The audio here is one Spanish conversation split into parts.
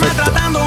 Vínculo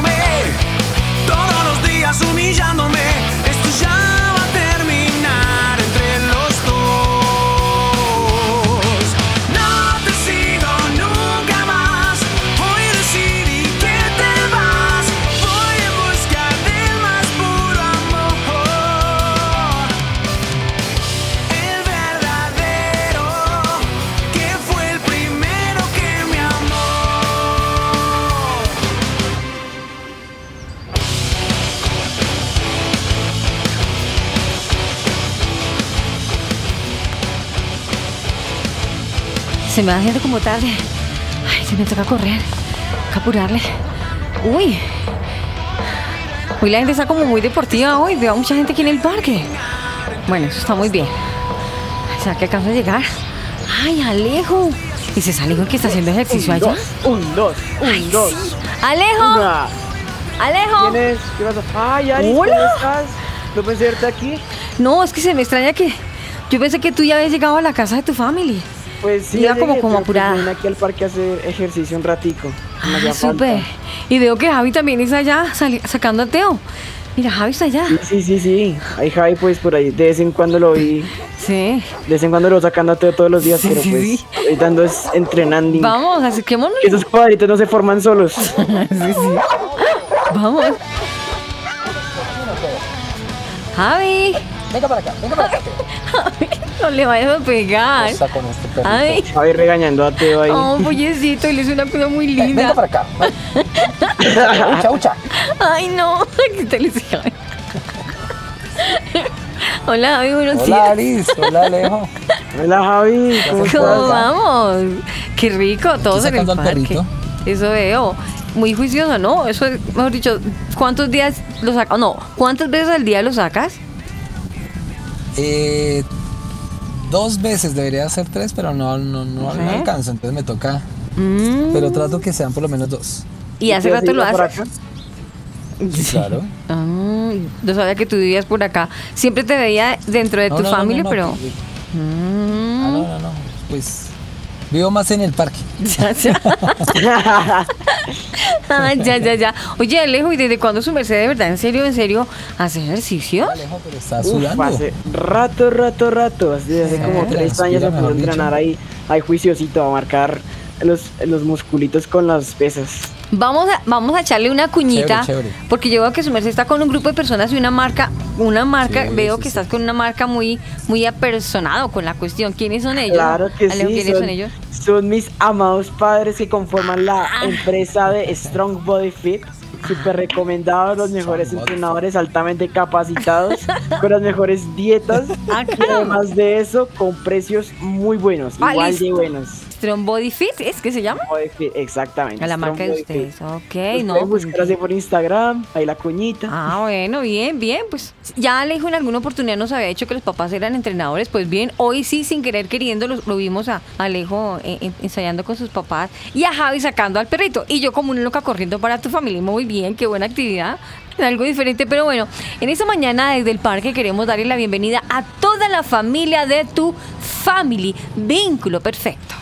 Se me va haciendo como tarde. Ay, se me toca correr. Toca apurarle. Uy. Hoy la gente está como muy deportiva hoy. Veo a mucha gente aquí en el parque. Bueno, eso está muy bien. ¿Será que alcanzo a llegar? Ay, Alejo. ¿Y es Alejo que está haciendo ejercicio allá? Un, dos, un, Ay, dos. sí. ¡Alejo! Una. ¡Alejo! ¿Quién es? ¿Qué pasa? Ay, Hola. ¿cómo estás? No pensé verte aquí. No, es que se me extraña que. Yo pensé que tú ya habías llegado a la casa de tu familia. Pues sí, Iba como- como pues apurada. vine aquí al parque a hacer ejercicio un ratico. Ah, súper. Y veo que Javi también está allá sali- sacando a Teo. Mira, Javi está allá. Sí, sí, sí, sí. Ahí Javi, pues por ahí de vez en cuando lo vi. Sí. De vez en cuando lo sacando a Teo todos los días, Sí, pero sí, pues sí. ahorita es entrenando. Vamos, acerquémonos. Que esos cuadritos no se forman solos. Vamos. Javi. Venga para acá, venga para acá. Javi, no le vayas a pegar. Está con este perrito. Ay. Javi regañando a Teo ahí. Oh, pollecito, él es una cosa muy Venga linda. para acá. Ucha, ucha. Ay, no. ¿Qué Javi? Hola, Javi, buenos Hola, días. Aris. Hola, Alejo. Hola Javi, ¿cómo ¿Cómo vamos? Qué rico, todos en el al parque. perrito? Eso veo. Muy juicioso, ¿no? Eso es, mejor dicho, ¿cuántos días lo sacas? No, ¿cuántas veces al día lo sacas? Eh, dos veces debería ser tres, pero no, no, no, alcanzo. Entonces me toca. Mm. Pero trato que sean por lo menos dos. ¿Y hace ¿Teo rato lo por haces? acá? Sí, claro. Ah, no sabía que tú vivías por acá. Siempre te veía dentro de No, tu no, familia, no, no, pero... Mm, Ah, no, no, no. Pues vivo más en el parque. ya, ya. Ah, ya, ya, ya. Oye, Alejo, ¿y desde cuándo su merced de verdad, en serio, en serio, hace ejercicio? Alejo, pero está Uf, sudando. hace rato, rato, rato. Hace, hace como tres años me a entrenar ahí, ahí juiciosito a marcar los, los musculitos con las pesas. Vamos a, vamos a echarle una cuñita, Chévere, chévere. porque yo veo que su merced está con un grupo de personas y una marca, una marca, Sí, veo sí, que sí. estás con una marca muy, muy apersonado con la cuestión. ¿Quiénes son ellos? Claro que Alejo, sí. ¿quiénes son, son ellos? son mis amados padres que conforman la empresa de Strong Body Fit. Súper recomendados, los mejores entrenadores altamente capacitados, con las mejores dietas Ah, y además de eso, con precios muy buenos, Ah, igual listo. de buenos. Strong Body Fit, ¿es que se llama? Body Fit, exactamente. A la Strong marca de Body ustedes. Fit. Ok, Los no. pues, así por Instagram, ahí la cuñita. Ah, bueno, bien, bien. Pues ya Alejo en alguna oportunidad nos había dicho que los papás eran entrenadores. Pues bien, hoy sí, sin querer queriendo, lo, lo vimos a Alejo eh, eh, ensayando con sus papás y a Javi sacando al perrito. Y yo como una loca corriendo para tu familia. Muy bien, qué buena actividad. Algo diferente, pero bueno, en esta mañana desde el parque queremos darle la bienvenida a toda la familia de tu family. Vínculo perfecto.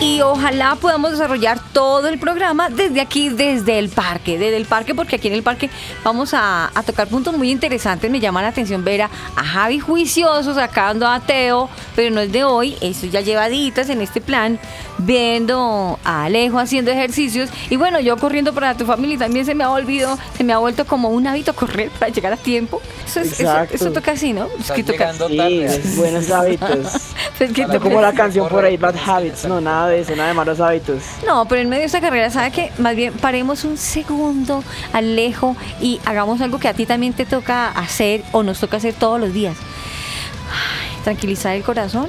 Y ojalá podamos desarrollar todo el programa desde aquí, desde el parque, desde el parque, porque aquí en el parque vamos a, a tocar puntos muy interesantes. Me llama la atención ver a, a Javi juicioso sacando a Teo, pero no es de hoy, eso ya llevaditas en este plan, viendo a Alejo haciendo ejercicios y bueno, yo corriendo para tu familia y también se me ha olvidado, se me ha vuelto como un hábito correr para llegar a tiempo. Eso, es- eso, eso toca así, ¿no? Es que toca- Sí, es buenos hábitos. es que No como la canción por ahí, Bad Habits, no, nada de eso, nada de malos hábitos. No, pero en medio de esta carrera, ¿sabe qué? Más bien paremos un segundo, Alejo, y hagamos algo que a ti también te toca hacer o nos toca hacer todos los días. Ay, tranquilizar el corazón,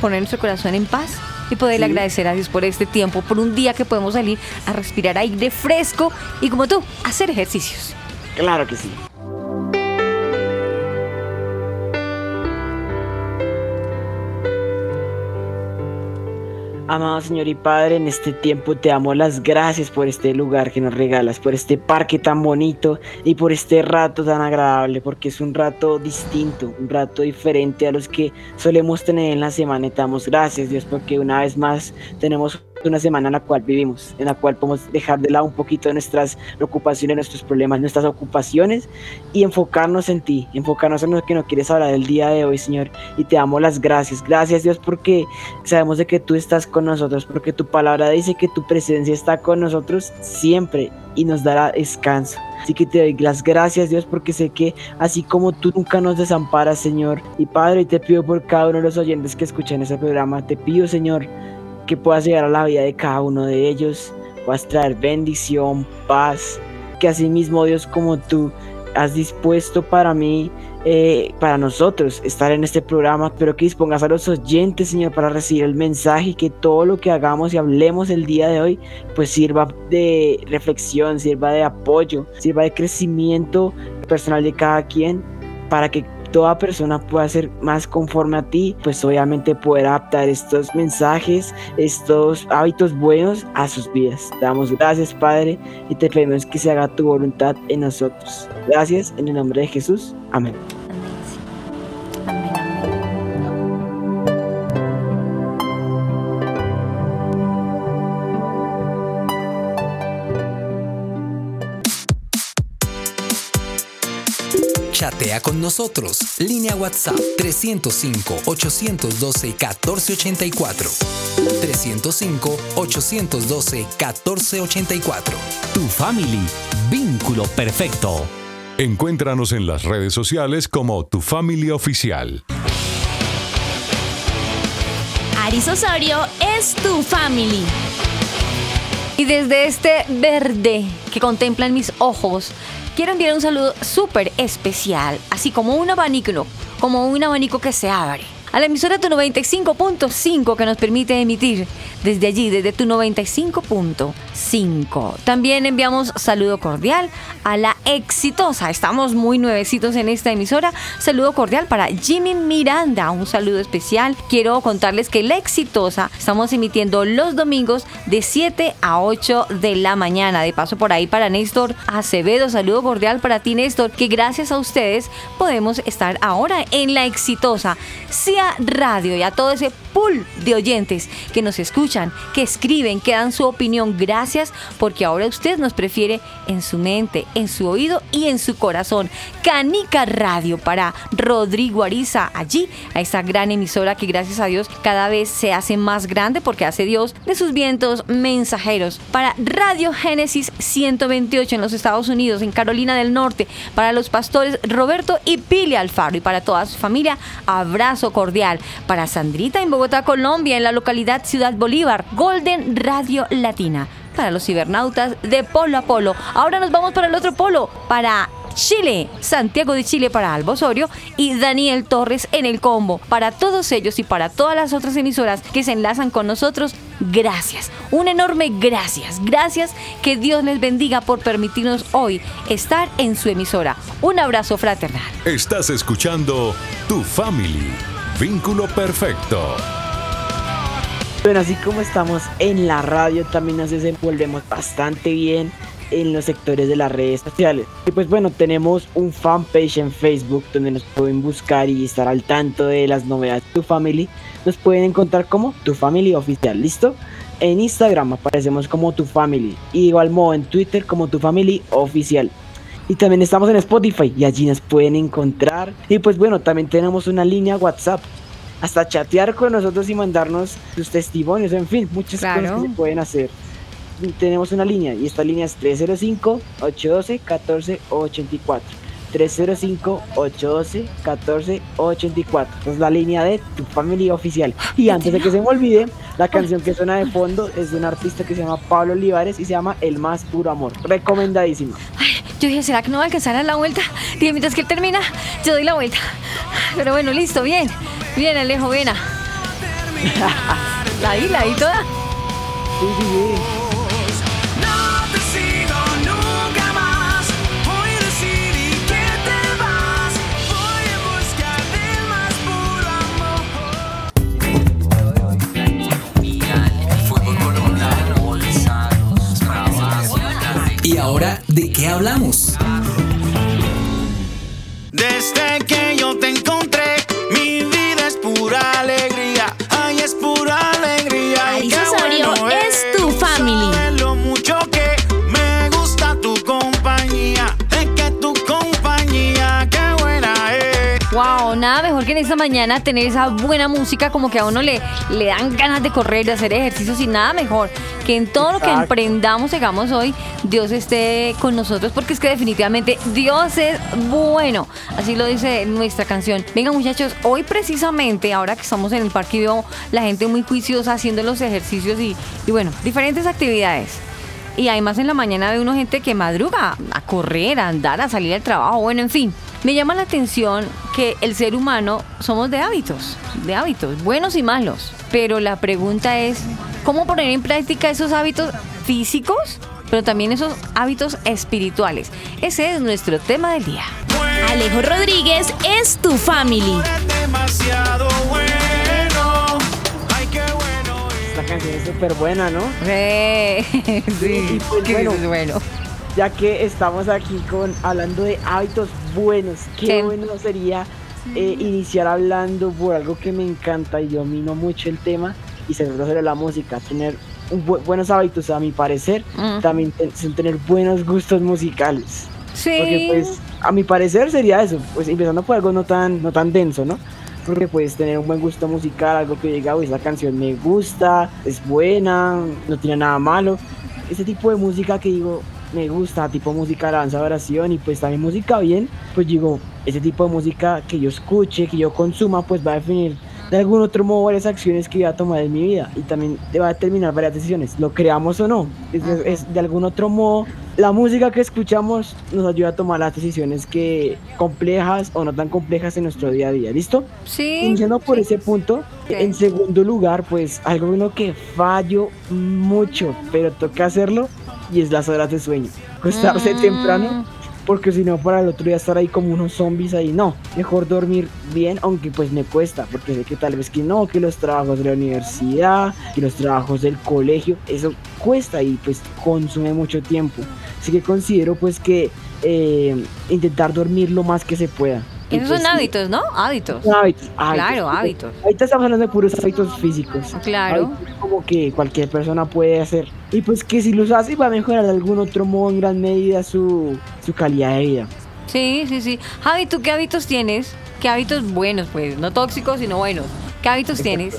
poner nuestro corazón en paz y poderle Sí. agradecer a Dios por este tiempo, por un día que podemos salir a respirar aire fresco y como tú, hacer ejercicios. Claro que sí. Amado Señor y Padre, en este tiempo te damos las gracias por este lugar que nos regalas, por este parque tan bonito y por este rato tan agradable, porque es un rato distinto, un rato diferente a los que solemos tener en la semana. Te damos gracias, Dios, porque una vez más tenemos una semana en la cual vivimos, en la cual podemos dejar de lado un poquito nuestras preocupaciones, nuestros problemas, nuestras ocupaciones y enfocarnos en ti, enfocarnos en lo que nos quieres hablar el día de hoy, Señor. Y te damos las gracias. Gracias, Dios, porque sabemos de que tú estás con nosotros, porque tu palabra dice que tu presencia está con nosotros siempre y nos dará descanso. Así que te doy las gracias, Dios, porque sé que así como tú nunca nos desamparas, Señor. Y Padre, te pido por cada uno de los oyentes que escuchan ese programa, te pido, Señor, que puedas llegar a la vida de cada uno de ellos, puedas traer bendición, paz, que así mismo Dios como tú has dispuesto para mí, eh, para nosotros estar en este programa, pero que dispongas a los oyentes, Señor, para recibir el mensaje y que todo lo que hagamos y hablemos el día de hoy, pues sirva de reflexión, sirva de apoyo, sirva de crecimiento personal de cada quien, para que toda persona pueda ser más conforme a ti, pues obviamente poder adaptar estos mensajes, estos hábitos buenos a sus vidas. Te damos gracias, Padre, y te pedimos que se haga tu voluntad en nosotros. Gracias en el nombre de Jesús. Amén. Con nosotros. Línea WhatsApp 305-812-1484. 305-812-1484. Tu family, vínculo perfecto. Encuéntranos en las redes sociales como Tu Familia Oficial. Aris Osorio es tu family. Y desde este verde que contemplan mis ojos, quiero enviar un saludo súper especial, así como un abanico, como un abanico que se abre. A la emisora tu 95.5 que nos permite emitir desde allí, desde tu 95.5. También enviamos saludo cordial a la exitosa. Estamos muy nuevecitos en esta emisora. Saludo cordial para Jimmy Miranda. Un saludo especial. Quiero contarles que la exitosa estamos emitiendo los domingos de 7 a 8 de la mañana. De paso por ahí para Néstor Acevedo. Saludo cordial para ti, Néstor, que gracias a ustedes podemos estar ahora en la exitosa CIA Radio y a todo ese pool de oyentes que nos escuchan, que escriben, que dan su opinión. Gracias porque ahora usted nos prefiere en su mente, en su oído y en su corazón. Canica Radio para Rodrigo Ariza, allí a esa gran emisora que gracias a Dios cada vez se hace más grande porque hace Dios de sus vientos mensajeros. Para Radio Génesis 128 en los Estados Unidos, en Carolina del Norte, para los pastores Roberto y Pili Alfaro y para toda su familia, abrazo cordial. Para Sandrita en Bogotá, Colombia, en la localidad Ciudad Bolívar, Golden Radio Latina. Para los cibernautas de Polo a Polo. Ahora nos vamos para el otro polo, para Chile, Santiago de Chile para Albo Osorio y Daniel Torres en el combo. Para todos ellos y para todas las otras emisoras que se enlazan con nosotros, gracias. Un enorme gracias. Gracias. Que Dios les bendiga por permitirnos hoy estar en su emisora. Un abrazo fraternal. Estás escuchando Tu Family, vínculo perfecto. Bueno, así como estamos en la radio, también nos desenvolvemos bastante bien en los sectores de las redes sociales. Y pues bueno, tenemos un fanpage en Facebook donde nos pueden buscar y estar al tanto de las novedades de Tu Family. Nos pueden encontrar como Tu Family Oficial, ¿listo? En Instagram aparecemos como Tu Family. Y igual modo en Twitter como Tu Family Oficial. Y también estamos en Spotify y allí nos pueden encontrar. Y pues bueno, también tenemos una línea WhatsApp. Hasta chatear con nosotros y mandarnos sus testimonios. En fin, muchas Claro. cosas que se pueden hacer. Tenemos una línea y esta línea es 305-812-1484. 305-812-1484. Es la línea de tu familia oficial. Y antes de que se me olvide, la canción que suena de fondo es de un artista que se llama Pablo Olivares y se llama El Más Puro Amor. Recomendadísima. Yo dije, ¿será que no va a alcanzar a la vuelta? Dije, mientras que él termina, yo doy la vuelta. Pero bueno, listo, bien. Bien, Alejo, bien. La vi, la toda. Sí, sí, sí. Hablamos? Desde que yo te encontré, mi vida es pura alegría. Ay, es pura alegría. Qué Osorio bueno es tu family. Sabes lo mucho que me gusta tu compañía. Es que tu compañía, qué buena es. Wow, nada mejor que en esta mañana tener esa buena música, como que a uno le, le dan ganas de correr, de hacer ejercicios y nada mejor que en todo lo que emprendamos, hagamos hoy, Dios esté con nosotros, porque es que definitivamente Dios es bueno. Así lo dice nuestra canción. Venga muchachos, hoy precisamente, ahora que estamos en el parque veo la gente muy juiciosa haciendo los ejercicios y, y bueno, diferentes actividades. Y además en la mañana ve uno gente que madruga a correr, a andar, a salir al trabajo, bueno, en fin. Me llama la atención que el ser humano somos de hábitos, de hábitos, buenos y malos. Pero la pregunta es, ¿cómo poner en práctica esos hábitos físicos, pero también esos hábitos espirituales? Ese es nuestro tema del día. Alejo Rodríguez es tu family. Es demasiado bueno. Ay, qué bueno es. Esta canción es súper buena, ¿no? Sí, Y pues que bueno, es bueno. ya que estamos aquí con hablando de hábitos buenos, qué Sí. bueno sería eh, iniciar hablando por algo que me encanta y domino mucho el tema y se trata sobre la música, tener un bu- buenos hábitos a mi parecer, Mm. también te- son tener buenos gustos musicales. Porque Sí. pues a mi parecer sería eso, pues empezando por algo no tan, no tan denso, ¿no? Porque puedes tener un buen gusto musical, algo que diga, uy, esa canción me gusta, es buena, no tiene nada malo. Ese tipo de música que digo, me gusta, tipo música de alabanza, oración y pues también música bien, pues digo, ese tipo de música que yo escuche, que yo consuma, pues va a definir de algún otro modo varias acciones que voy a tomar en mi vida y también te va a determinar varias decisiones, lo creamos o no, es, es de algún otro modo la música que escuchamos nos ayuda a tomar las decisiones que complejas o no tan complejas en nuestro día a día, ¿listo? Sí. Iniciando por ese punto, Sí. en segundo lugar, pues algo en lo que fallo mucho, pero toca hacerlo y es las horas de sueño. Acostarse Mm. temprano porque si no para el otro día estar ahí como unos zombies ahí, no, mejor dormir bien, aunque pues me cuesta, porque sé que tal vez que no, que los trabajos de la universidad, que los trabajos del colegio, eso cuesta y pues consume mucho tiempo. Así que considero pues que eh, intentar dormir lo más que se pueda. Esos son hábitos, ¿no? Hábitos. Hábitos, Claro, porque hábitos. Ahorita estamos hablando de puros hábitos físicos. Claro. Hábitos como que cualquier persona puede hacer. Y pues que si los hace va a mejorar de algún otro modo en gran medida su, su calidad de vida. Sí, sí, sí. Javi, ¿tú qué hábitos tienes? ¿Qué hábitos buenos, pues? No tóxicos, sino buenos. ¿Qué hábitos tienes?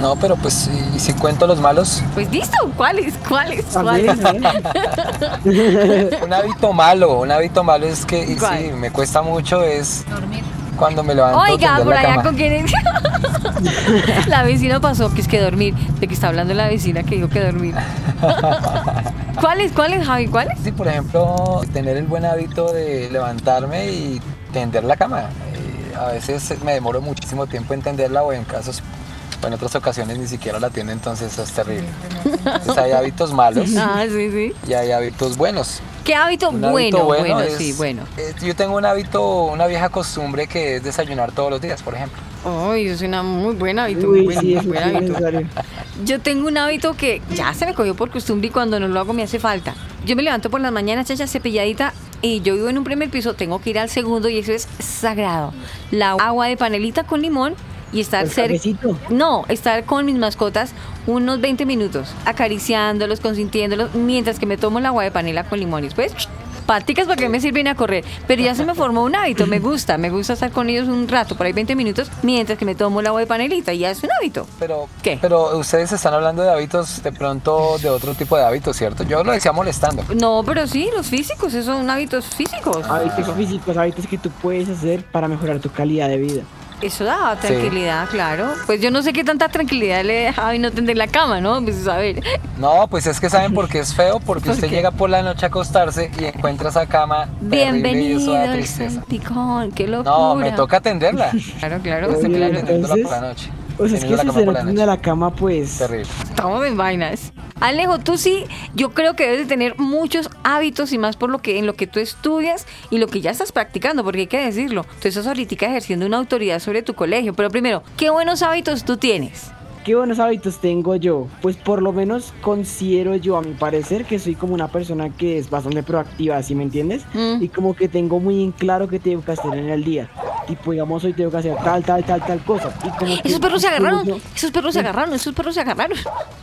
No, pero pues si, si cuento los malos, Pues listo, ¿cuáles? ¿Cuáles? ¿Cuáles? un hábito malo, un hábito malo es que y sí, me cuesta mucho es cuando me levanto Oiga, por la allá cama. con quién es. la vecina pasó, que es que dormir. De que está hablando la vecina que dijo que dormir. ¿Cuáles, cuáles, Javi? ¿Cuáles? Sí, por ejemplo, tener el buen hábito de levantarme y tender la cama. Eh, a veces me demoro muchísimo tiempo en tenderla o en casos, en otras ocasiones ni siquiera la tiene, entonces es terrible. Entonces hay hábitos malos Ah, sí, sí. y hay hábitos buenos. ¿Qué hábito Un bueno? hábito Bueno, es- sí, bueno. eh, yo tengo un hábito, una vieja costumbre que es desayunar todos los días, por ejemplo. Uy, es una muy buen hábito. Uy, buen- sí, eso buen sí es hábito. necesario. Yo tengo un hábito que ya se me cogió por costumbre y cuando no lo hago me hace falta. Yo me levanto por las mañanas, chacha, cepilladita y yo vivo en un primer piso, tengo que ir al segundo y eso es sagrado. La agua de panelita con limón y estar ¿El cerca. No, estar con mis mascotas unos 20 minutos, acariciándolos, consintiéndolos, mientras que me tomo el agua de panela con limón y después paticas para que me sirven a correr. Pero ya se me formó un hábito, me gusta, me gusta estar con ellos un rato, por ahí 20 minutos, mientras que me tomo el agua de panelita, y ya es un hábito. Pero, ¿Qué? pero ustedes están hablando de hábitos, de pronto de otro tipo de hábitos, ¿cierto? Yo lo decía molestando. No, pero sí, los físicos, esos son hábitos físicos. Hábitos físicos, hábitos que tú puedes hacer para mejorar tu calidad de vida. Eso da tranquilidad, claro. Pues yo no sé qué tanta tranquilidad le deja a Javi no tender la cama, ¿no? Pues a ver. No, pues es que saben por qué es feo, porque ¿Por usted qué? llega por la noche a acostarse y encuentra esa cama terrible y Bienvenido eso da tristeza. Santicón, qué locura. No, me toca atenderla. Claro, claro. Oye. Atendiéndola por entonces- la noche. O sea, es que si se tiene noche. la cama, pues... Terrible. Estamos en vainas. Alejo, tú sí, yo creo que debes de tener muchos hábitos y más por lo que en lo que tú estudias y lo que ya estás practicando, porque hay que decirlo. Tú estás ahorita ejerciendo una autoridad sobre tu colegio, pero primero, ¿qué buenos hábitos tú tienes? ¿Qué buenos hábitos tengo yo? Pues por lo menos considero yo, a mi parecer, que soy como una persona que es bastante proactiva, ¿sí me entiendes? Mm. Y como que tengo muy en claro qué tengo que hacer en el día. Tipo, digamos, hoy tengo que hacer tal, tal, tal, tal cosa. Y como que Esos perros se agarraron, esos perros se agarraron, esos perros se agarraron.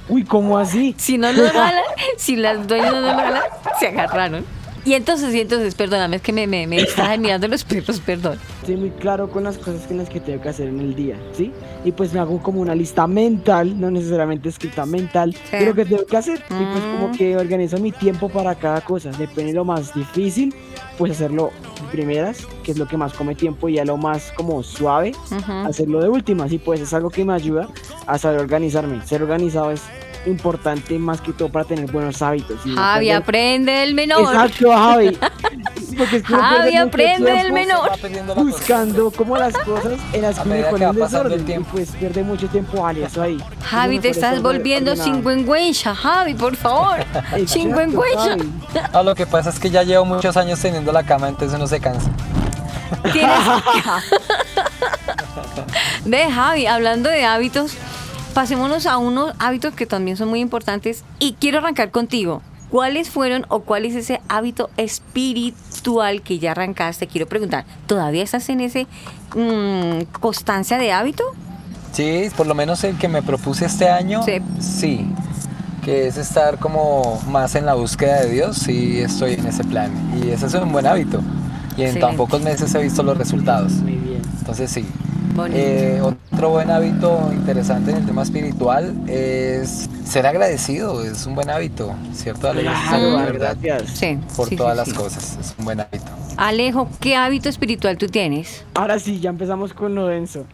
Uy, ¿cómo así? Si no nos si las dueñas no nos se agarraron. Y entonces, y entonces, perdóname, es que me, me, me distraje mirando los perros, perdón. Estoy muy claro con las cosas que las que tengo que hacer en el día, ¿sí? Y pues me hago como una lista mental, no necesariamente escrita mental, de lo que tengo que hacer. Y pues como Mm. que organizo mi tiempo para cada cosa. Depende de lo más difícil, pues hacerlo de primeras, que es lo que más come tiempo, y a lo más como suave, Ujú. hacerlo de últimas. Y pues es algo que me ayuda a saber organizarme. Ser organizado es importante más que todo para tener buenos hábitos. y no Javi, aprende del menor. Exacto, Javi. Porque es que uno Javi, aprende del menor. Buscando como las cosas en las que pasando el desorden y pues pierde mucho tiempo valioso ahí. Javi, te estás volviendo chingüengüencha, Javi, por favor. Chingüengüencha. No, lo que pasa es que ya llevo muchos años teniendo la cama, entonces uno se cansa. Tienes... Ve, Javi, hablando de hábitos, pasémonos a unos hábitos que también son muy importantes y quiero arrancar contigo. ¿Cuáles fueron o cuál es ese hábito espiritual que ya arrancaste? Quiero preguntar, ¿todavía estás en ese mm, constancia de hábito? Sí, por lo menos el que me propuse este año, Sí. sí, que es estar como más en la búsqueda de Dios, sí estoy en ese plan. Y ese es un buen hábito. Y en tan pocos meses he visto los resultados. Muy bien. Entonces sí. Eh, otro buen hábito interesante en el tema espiritual es ser agradecido, es un buen hábito, ¿cierto? Ale? Claro, verdad, gracias. Sí. por sí, todas sí, las sí. cosas, es un buen hábito. Alejo, ¿qué hábito espiritual tú tienes? Ahora sí, ya empezamos con lo denso.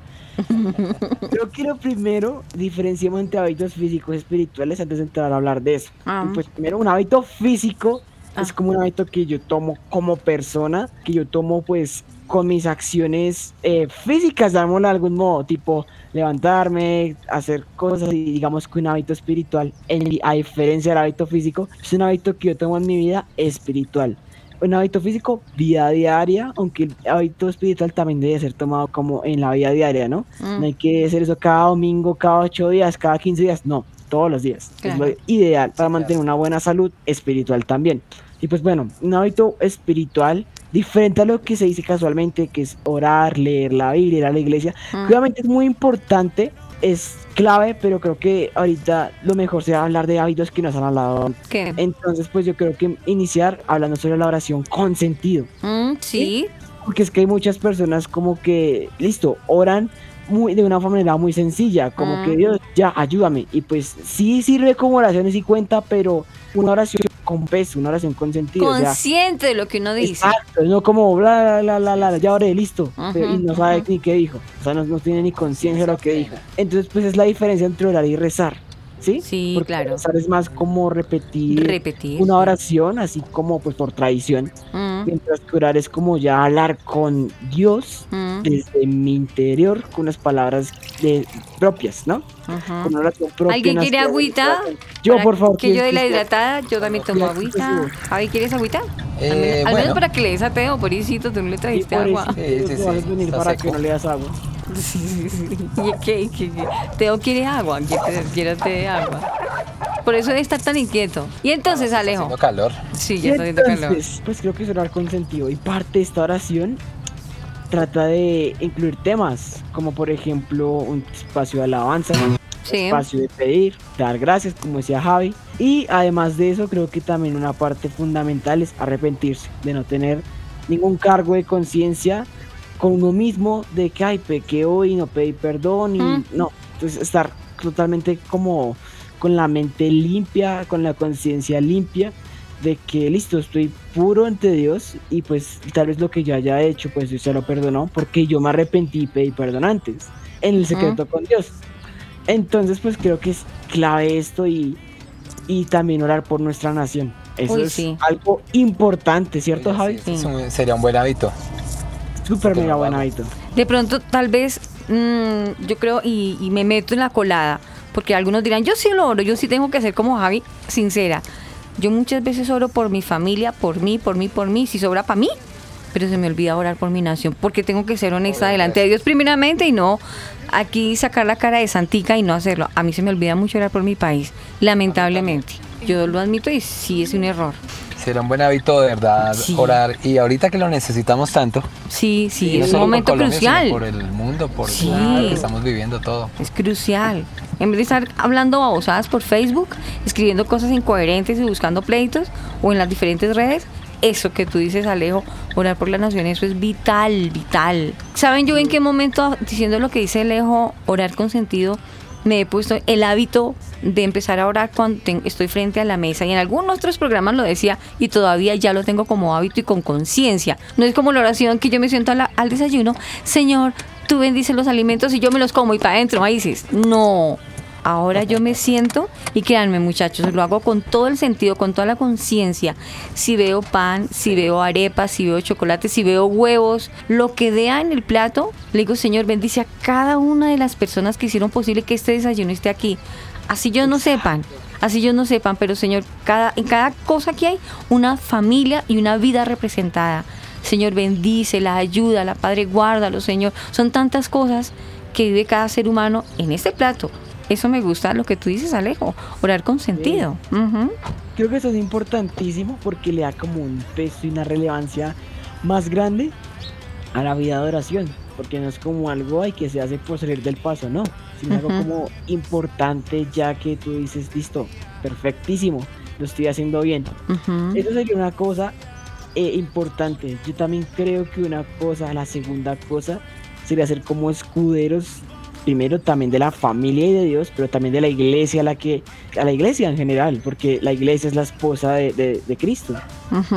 Creo que lo primero, diferenciemos entre hábitos físicos y espirituales antes de entrar a hablar de eso. Ah. Pues primero, un hábito físico Ah. es como un hábito que yo tomo como persona, que yo tomo pues con mis acciones eh, físicas, llamémoslo de algún modo, tipo levantarme, hacer cosas y digamos que un hábito espiritual, en- a diferencia del hábito físico, es un hábito que yo tomo en mi vida espiritual. Un hábito físico, vida diaria, aunque el hábito espiritual también debe ser tomado como en la vida diaria, ¿no? Mm. No hay que hacer eso cada domingo, cada ocho días, cada 15 días, no, todos los días. Claro. Es lo ideal para mantener una buena salud espiritual también. Y pues bueno, un hábito espiritual diferente a lo que se dice casualmente, que es orar, leer la Biblia, ir a la iglesia, Mm. obviamente es muy importante, es clave, pero creo que ahorita lo mejor será hablar de hábitos que nos han hablado. ¿Qué? Entonces, pues yo creo que iniciar hablando sobre la oración con sentido. Mm, sí. Porque es que hay muchas personas como que, listo, oran muy, de una manera muy sencilla, como que Dios, ya, ayúdame. Y pues sí sirve como oración y cuenta, pero una oración con peso, una oración con sentido. o sea, Consciente de lo que uno dice. Exacto, no como bla, bla, bla, bla, ya oré, listo. pero- y no sabe ujú. ni qué dijo. O sea, no, no tiene ni conciencia de lo que dijo. Entonces, pues es la diferencia entre orar y rezar. ¿Sí? Sí, Porque claro. Rezar es más como repetir, Repetir. una oración, así como pues por tradición. Mm, Mientras que orar es como ya hablar con Dios mm, desde mi interior con unas palabras de- propias, ¿no? Con una oración propia. ¿Alguien quiere agüita? Yo, por favor. Que yo de ¿quién- la hidratada, yo también tomo agüita. sí, sí. Javi, ¿quieres agüita? Al Eh, menos- al menos bueno. para que le des a Teo, pobrecito, tú no le Sí, trajiste por agua. Sí, sí, sí, a venir para seco. que no le das agua. Sí, sí, sí. ¿Y qué, qué- qué? Teo quiere agua, quiero te dé agua. Por eso debe estar tan inquieto. Y entonces, Está Alejo. haciendo calor. Sí, ya está haciendo calor. pues creo que es orar con sentido. Y parte de esta oración trata de incluir temas, como por ejemplo un espacio de alabanza, Sí. espacio de pedir, dar gracias, como decía Javi. Y además de eso, creo que también una parte fundamental es arrepentirse, de no tener ningún cargo de conciencia con uno mismo, de que, ay, pequé hoy, no pedí perdón, y Mm. no. Entonces, estar totalmente como con la mente limpia, con la conciencia limpia, de que listo, estoy puro ante Dios y pues tal vez lo que yo haya hecho, pues Dios se lo perdonó porque yo me arrepentí y pedí perdón antes, en el secreto con Dios. Entonces, pues creo que es clave esto y, y también orar por nuestra nación. Eso Uy, es sí. algo importante, ¿cierto, Javi? sí, sería un buen hábito. Súper mega buen hábito. De pronto, tal vez, mm, yo creo, y, y me meto en la colada, porque algunos dirán, yo sí lo oro, yo sí tengo que ser como Javi, sincera. Yo muchas veces oro por mi familia, por mí, por mí, por mí, si sobra para mí, pero se me olvida orar por mi nación, porque tengo que ser honesta delante de Dios primeramente y no aquí sacar la cara de santica y no hacerlo. A mí se me olvida mucho orar por mi país, lamentablemente. Yo lo admito y sí es un error. Sería un buen hábito de verdad Sí. orar. Y ahorita que lo necesitamos tanto, Sí, sí, no es un por momento Colombia, crucial. por el mundo, por Sí. lo que estamos viviendo todo. Es crucial. En vez de estar hablando babosadas por Facebook, escribiendo cosas incoherentes y buscando pleitos o en las diferentes redes, eso que tú dices, Alejo, orar por la nación, eso es vital, vital. ¿Saben yo en qué momento, diciendo lo que dice Alejo, orar con sentido, me he puesto el hábito de empezar a orar cuando estoy frente a la mesa? Y en algunos otros programas lo decía y todavía ya lo tengo como hábito y con conciencia. No es como la oración que yo me siento al desayuno, Señor, tú bendices los alimentos y yo me los como y para adentro, ahí dices, no. Ahora yo me siento y créanme muchachos, lo hago con todo el sentido, con toda la conciencia. Si veo pan, si veo arepas, si veo chocolate, si veo huevos, lo que vea en el plato, le digo Señor, bendice a cada una de las personas que hicieron posible que este desayuno esté aquí. Así yo no sepan, así yo no sepan, pero Señor, cada, en cada cosa que hay, una familia y una vida representada. Señor, bendícela, ayúdala, Padre, guárdalo, Señor. Son tantas cosas que vive cada ser humano en este plato. Eso me gusta lo que tú dices, Alejo. Orar con sentido. Ujú. Creo que eso es importantísimo porque le da como un peso y una relevancia más grande a la vida de oración. Porque no es como algo ay, que se hace por salir del paso, no. Sino algo como importante ya que tú dices, listo, perfectísimo, lo estoy haciendo bien. Ujú. Eso sería una cosa eh, importante. Yo también creo que una cosa, la segunda cosa, sería ser como escuderos, primero también de la familia y de Dios, pero también de la iglesia, a la que, a la iglesia en general, porque la iglesia es la esposa de, de- de Cristo.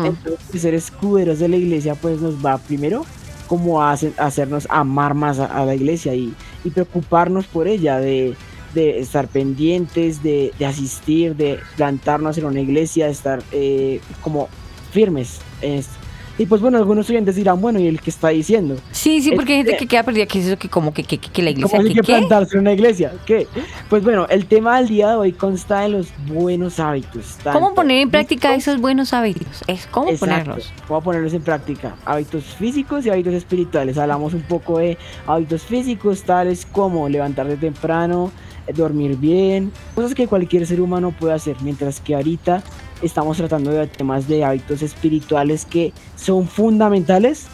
Entonces, ser escuderos de la iglesia, pues nos va primero como a hacer- a hacernos amar más a, a la iglesia y, y preocuparnos por ella, de, de estar pendientes, de, asistir, de plantarnos en una iglesia, de estar eh, como firmes en esto. Y pues bueno, algunos oyentes dirán, bueno, ¿y el que está diciendo? Sí, sí, porque hay gente que queda perdida. ¿Qué es eso? Que como que, que, que- que la iglesia, ¿Cómo hay que que plantarse en una iglesia? ¿Qué? Pues bueno, el tema del día de hoy consta de los buenos hábitos. ¿Cómo poner en práctica físicos- esos buenos hábitos? Es cómo Exacto, ponerlos. A ponerlos en práctica. Hábitos físicos y hábitos espirituales. Hablamos un poco de hábitos físicos, tales como levantarte temprano, eh, dormir bien, cosas que cualquier ser humano puede hacer. Mientras que ahorita estamos tratando de temas de hábitos espirituales que son fundamentales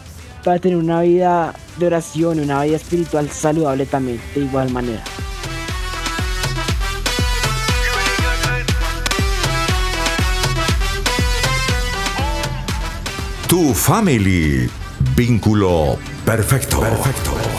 para tener una vida de oración, una vida espiritual saludable también, de igual manera. Tu family. Vínculo perfecto. Perfecto.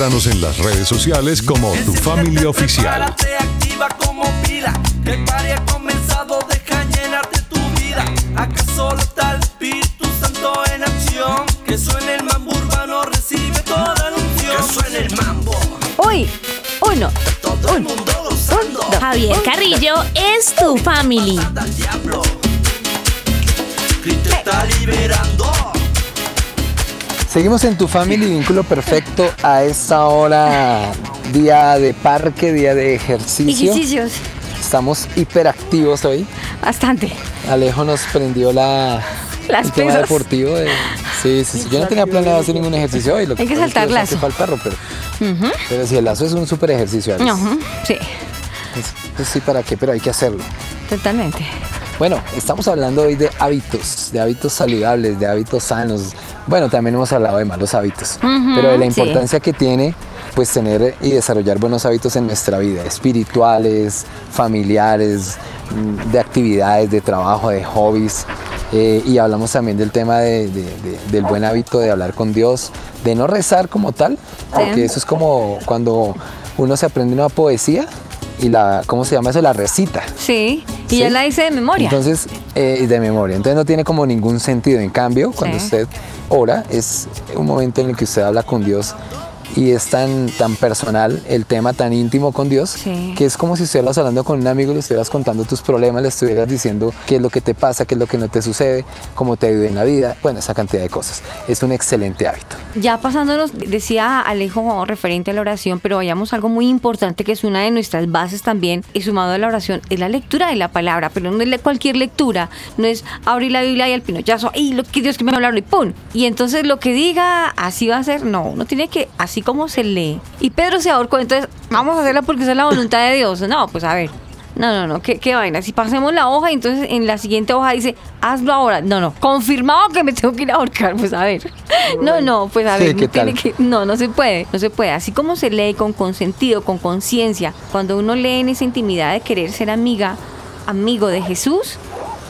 Encuéntranos en las redes sociales como Tu Familia Oficial. Activa como pila. Que el party ha comenzado, deja llenarte tu vida. Acá solo está el Espíritu Santo en acción. Que suene el mambo urbano, recibe toda la unción. Que suene el mambo, Uy. Uno. todo el mundo gozando. Javier Carrillo es tu family. Está liberando. Seguimos en tu family vínculo perfecto a esta hora, día de parque, día de ejercicio. Ejercicios. Estamos hiperactivos hoy. Bastante. Alejo nos prendió la, Las el tema deportivo. de- sí, sí, sí. Yo no tenía planeado hacer ningún ejercicio hoy. Lo Hay que es saltar lazo. saqué pa'l perro, pero, pero sí, el lazo es un súper ejercicio. Ujú, Sí, Pues, pues sí, ¿para qué? Pero hay que hacerlo. totalmente. Bueno, estamos hablando hoy de hábitos, de hábitos saludables, de hábitos sanos. Bueno, también hemos hablado de malos hábitos, pero de la sí. importancia que tiene pues tener y desarrollar buenos hábitos en nuestra vida, espirituales, familiares, mm, de actividades, de trabajo, de hobbies. Eh, y hablamos también del tema de- de- de- del buen hábito de hablar con Dios, de no rezar como tal, porque eso es como cuando uno se aprende una poesía y la, ¿cómo se llama eso? La recita. Sí, y Sí. ya la hice de memoria. Entonces, eh, de memoria. Entonces no tiene como ningún sentido. En cambio, cuando Sí. usted ora, es un momento en el que usted habla con Dios y es tan, tan personal, el tema tan íntimo con Dios, Sí. que es como si estuvieras hablando con un amigo, le estuvieras contando tus problemas, le estuvieras diciendo qué es lo que te pasa, qué es lo que no te sucede, cómo te vive en la vida, bueno, esa cantidad de cosas. Es un excelente hábito. Ya pasándonos, decía Alejo referente a la oración, pero vayamos a algo muy importante que es una de nuestras bases también, y sumado a la oración, es la lectura de la palabra, pero no es cualquier lectura, no es abrir la Biblia y al pinochazo, y lo que Dios que me hablar y ¡pum! Y entonces lo que diga, así va a ser, no, uno tiene que, así como se lee. Y Pedro se ahorcó, entonces vamos a hacerla porque esa es la voluntad de Dios. No, pues a ver. No, no, no, qué, qué vaina. Si pasemos la hoja entonces en la siguiente hoja dice, hazlo ahora. No, no, confirmado que me tengo que ir a ahorcar, pues a ver. No, no, pues a Sí, ver, ¿qué no, tiene tal? que- no, no se puede, no se puede. Así como se lee con consentido, con conciencia, cuando uno lee en esa intimidad de querer ser amiga, amigo de Jesús,